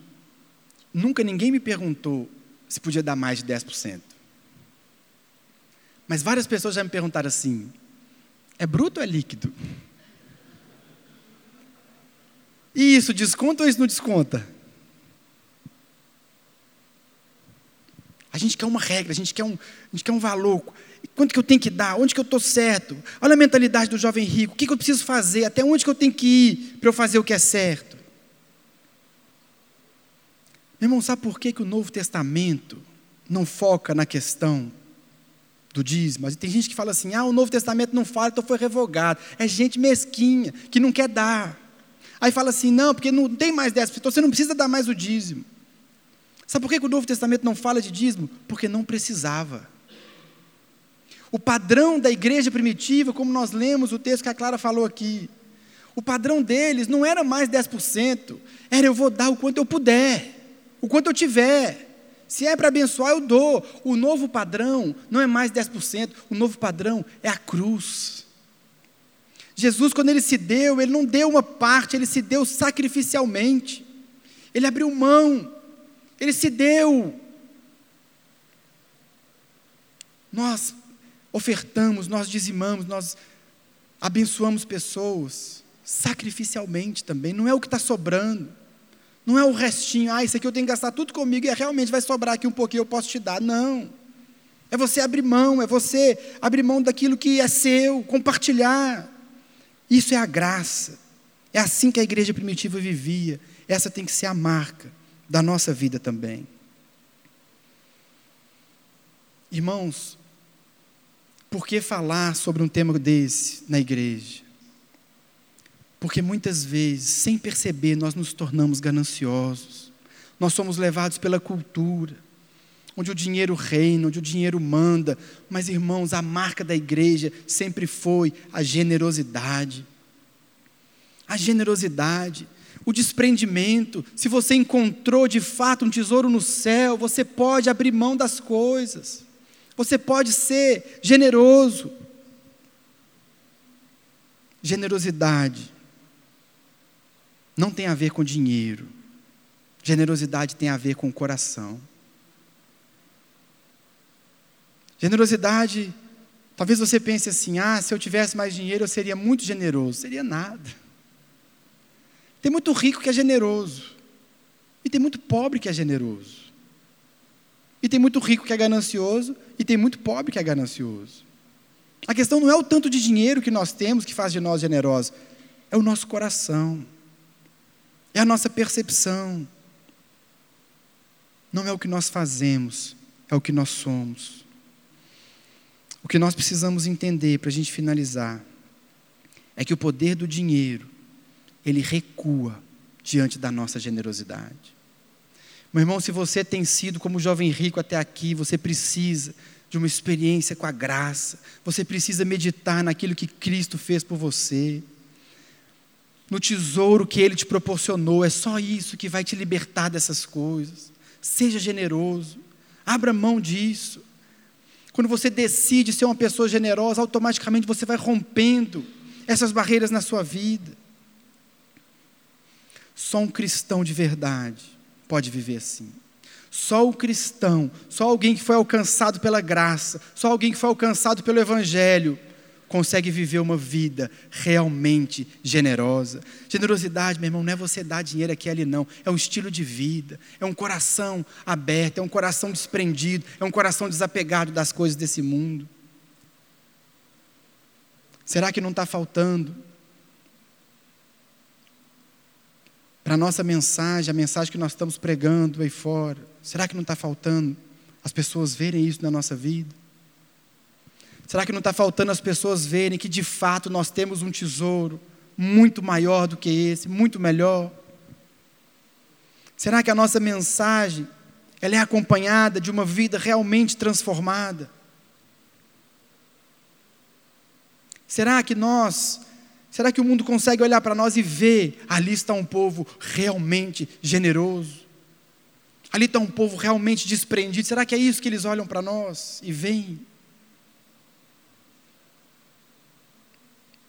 nunca ninguém me perguntou se podia dar mais de 10%. Mas várias pessoas já me perguntaram assim: é bruto ou é líquido? E isso desconta ou isso não desconta? A gente quer uma regra, a gente quer um, a gente quer um valor. Quanto que eu tenho que dar? Onde que eu estou certo? Olha a mentalidade do jovem rico. O que, que eu preciso fazer? Até onde que eu tenho que ir para eu fazer o que é certo? Meu irmão, sabe por que, que o Novo Testamento não foca na questão do dízimo? Tem gente que fala assim: ah, o Novo Testamento não fala, então foi revogado. É gente mesquinha, que não quer dar. Aí fala assim: não, porque não tem mais 10%, então você não precisa dar mais o dízimo. Sabe por que o Novo Testamento não fala de dízimo? Porque não precisava. O padrão da igreja primitiva, como nós lemos o texto que a Clara falou aqui, o padrão deles não era mais 10%, era eu vou dar o quanto eu puder, o quanto eu tiver. Se é para abençoar, eu dou. O novo padrão não é mais 10%, o novo padrão é a cruz. Jesus, quando ele se deu, ele não deu uma parte, ele se deu sacrificialmente. Ele abriu mão, ele se deu. Nós ofertamos, nós dizimamos, nós abençoamos pessoas sacrificialmente também, não é o que está sobrando. Não é o restinho, ah, isso aqui eu tenho que gastar tudo comigo e realmente vai sobrar aqui um pouquinho, eu posso te dar. Não. É você abrir mão, é você abrir mão daquilo que é seu, compartilhar. Isso é a graça. É assim que a igreja primitiva vivia. Essa tem que ser a marca da nossa vida também. Irmãos, por que falar sobre um tema desse na igreja? Porque muitas vezes, sem perceber, nós nos tornamos gananciosos. Nós somos levados pela cultura, onde o dinheiro reina, onde o dinheiro manda. Mas, irmãos, a marca da igreja sempre foi a generosidade. A generosidade, o desprendimento. Se você encontrou de fato um tesouro no céu, você pode abrir mão das coisas. Você pode ser generoso. Generosidade não tem a ver com dinheiro. Generosidade tem a ver com o coração. Generosidade, talvez você pense assim: ah, se eu tivesse mais dinheiro eu seria muito generoso. Seria nada. Tem muito rico que é generoso. E tem muito pobre que é generoso. E tem muito rico que é ganancioso. E tem muito pobre que é ganancioso. A questão não é o tanto de dinheiro que nós temos que faz de nós generosos, é o nosso coração é a nossa percepção. Não é o que nós fazemos, é o que nós somos. O que nós precisamos entender para a gente finalizar é que o poder do dinheiro, ele recua diante da nossa generosidade. Meu irmão, se você tem sido como jovem rico até aqui, você precisa de uma experiência com a graça, você precisa meditar naquilo que Cristo fez por você no tesouro que Ele te proporcionou. É só isso que vai te libertar dessas coisas. Seja generoso, abra mão disso. Quando você decide ser uma pessoa generosa, automaticamente você vai rompendo essas barreiras na sua vida. Só um cristão de verdade pode viver assim. Só o cristão, só alguém que foi alcançado pela graça, só alguém que foi alcançado pelo Evangelho, consegue viver uma vida realmente generosa. Generosidade, meu irmão, não é você dar dinheiro aqui ali, não. É um estilo de vida, é um coração aberto, é um coração desprendido, é um coração desapegado das coisas desse mundo. Será que não está faltando? Para a nossa mensagem, a mensagem que nós estamos pregando aí fora, será que não está faltando as pessoas verem isso na nossa vida? Será que não está faltando as pessoas verem que de fato nós temos um tesouro muito maior do que esse, muito melhor? Será que a nossa mensagem ela é acompanhada de uma vida realmente transformada? Será que nós, será que o mundo consegue olhar para nós e ver ali está um povo realmente generoso? Ali está um povo realmente desprendido. Será que é isso que eles olham para nós e veem?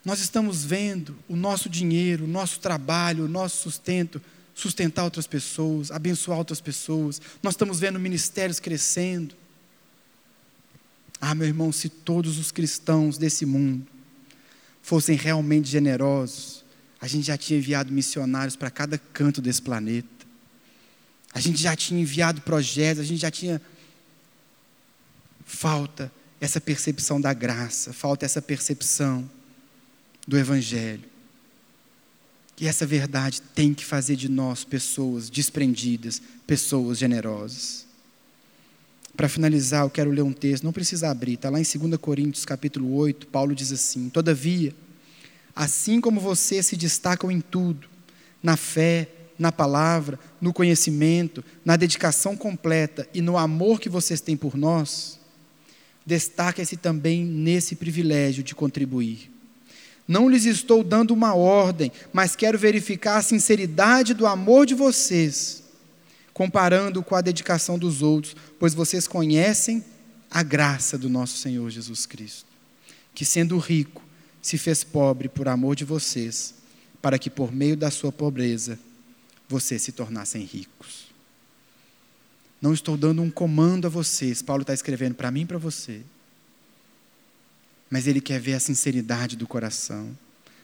Nós estamos vendo o nosso dinheiro, o nosso trabalho, o nosso sustento sustentar outras pessoas, abençoar outras pessoas. Nós estamos vendo ministérios crescendo. Ah, meu irmão, se todos os cristãos desse mundo fossem realmente generosos, a gente já tinha enviado missionários para cada canto desse planeta. A gente já tinha enviado projetos, a gente já tinha. Falta essa percepção da graça, falta essa percepção do Evangelho. E essa verdade tem que fazer de nós pessoas desprendidas, pessoas generosas. Para finalizar, eu quero ler um texto, não precisa abrir, está lá em 2 Coríntios capítulo 8, Paulo diz assim: Todavia, assim como vocês se destacam em tudo, na fé, na palavra, no conhecimento, na dedicação completa e no amor que vocês têm por nós, destaquem-se também nesse privilégio de contribuir. Não lhes estou dando uma ordem, mas quero verificar a sinceridade do amor de vocês comparando com a dedicação dos outros, pois vocês conhecem a graça do nosso Senhor Jesus Cristo, que sendo rico, se fez pobre por amor de vocês, para que por meio da sua pobreza vocês se tornassem ricos. Não estou dando um comando a vocês, Paulo está escrevendo para mim e para você. Mas ele quer ver a sinceridade do coração,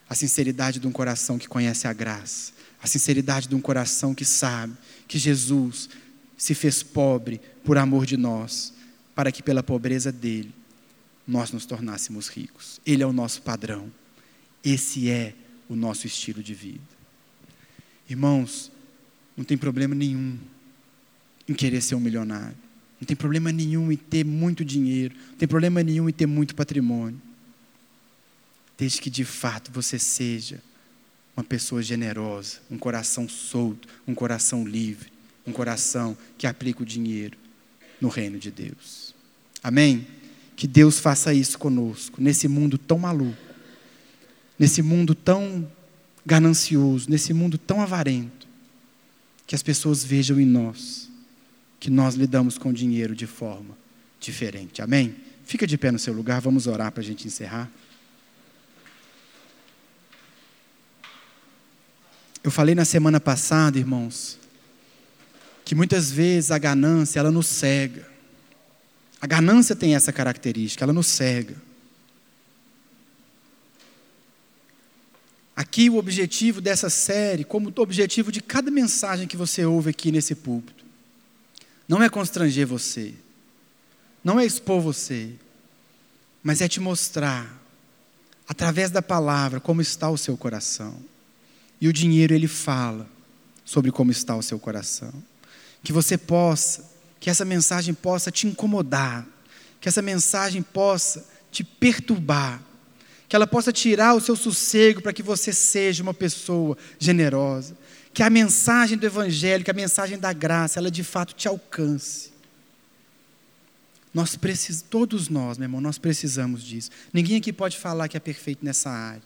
a sinceridade de um coração que conhece a graça, a sinceridade de um coração que sabe que Jesus se fez pobre por amor de nós, para que pela pobreza dele nós nos tornássemos ricos. Ele é o nosso padrão. Esse é o nosso estilo de vida. Irmãos, não tem problema nenhum em querer ser um milionário. Não tem problema nenhum em ter muito dinheiro. Não tem problema nenhum em ter muito patrimônio. Desde que de fato você seja uma pessoa generosa, um coração solto, um coração livre, um coração que aplica o dinheiro no reino de Deus. Amém? Que Deus faça isso conosco, nesse mundo tão maluco, nesse mundo tão ganancioso, nesse mundo tão avarento, que as pessoas vejam em nós que nós lidamos com dinheiro de forma diferente. Amém? Fica de pé no seu lugar, vamos orar para a gente encerrar. Eu falei na semana passada, irmãos, que muitas vezes a ganância, ela nos cega. A ganância tem essa característica, ela nos cega. Aqui o objetivo dessa série, como o objetivo de cada mensagem que você ouve aqui nesse púlpito, não é constranger você, não é expor você, mas é te mostrar, através da palavra, como está o seu coração. E o dinheiro, ele fala sobre como está o seu coração. Que você possa, que essa mensagem possa te incomodar, que essa mensagem possa te perturbar, que ela possa tirar o seu sossego para que você seja uma pessoa generosa, que a mensagem do Evangelho, que a mensagem da graça, ela de fato te alcance. Nós precisamos, todos nós, meu irmão, nós precisamos disso. Ninguém aqui pode falar que é perfeito nessa área.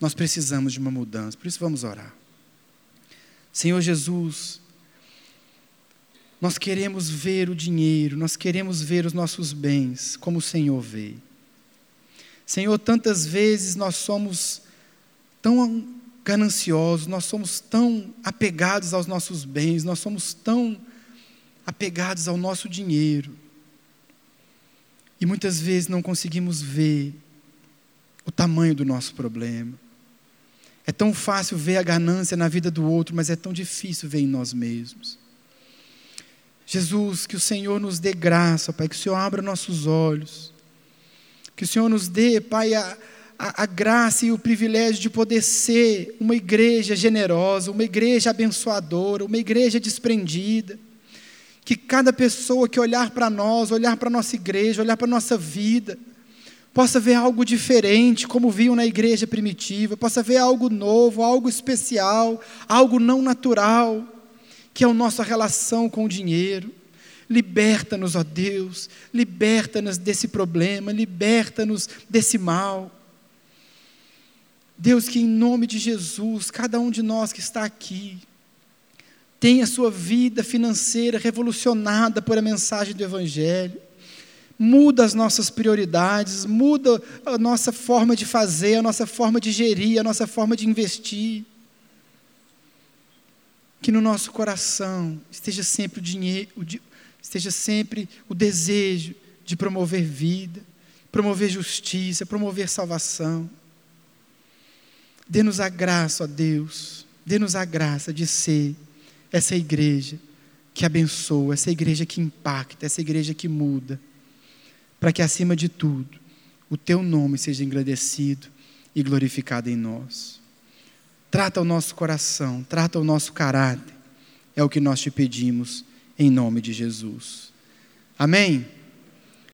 Nós precisamos de uma mudança, por isso vamos orar. Senhor Jesus, nós queremos ver o dinheiro, nós queremos ver os nossos bens como o Senhor vê. Senhor, tantas vezes nós somos tão gananciosos, nós somos tão apegados aos nossos bens, nós somos tão apegados ao nosso dinheiro. E muitas vezes não conseguimos ver o tamanho do nosso problema. É tão fácil ver a ganância na vida do outro, mas é tão difícil ver em nós mesmos. Jesus, que o Senhor nos dê graça, Pai, que o Senhor abra nossos olhos. Que o Senhor nos dê, Pai, a, a, a, graça e o privilégio de poder ser uma igreja generosa, uma igreja abençoadora, uma igreja desprendida. Que cada pessoa que olhar para nós, olhar para a nossa igreja, olhar para a nossa vida, possa ver algo diferente, como viam na igreja primitiva, possa ver algo novo, algo especial, algo não natural, que é a nossa relação com o dinheiro. Liberta-nos, ó Deus, liberta-nos desse problema, liberta-nos desse mal. Deus, que em nome de Jesus, cada um de nós que está aqui, tenha sua vida financeira revolucionada por a mensagem do Evangelho muda as nossas prioridades, muda a nossa forma de fazer, a nossa forma de gerir, a nossa forma de investir. Que no nosso coração esteja sempre o dinheiro, esteja sempre o desejo de promover vida, promover justiça, promover salvação. Dê-nos a graça, ó Deus, dê-nos a graça de ser essa igreja que abençoa, essa igreja que impacta, essa igreja que muda, para que acima de tudo o teu nome seja engrandecido e glorificado em nós. Trata o nosso coração, trata o nosso caráter, é o que nós te pedimos, em nome de Jesus. Amém?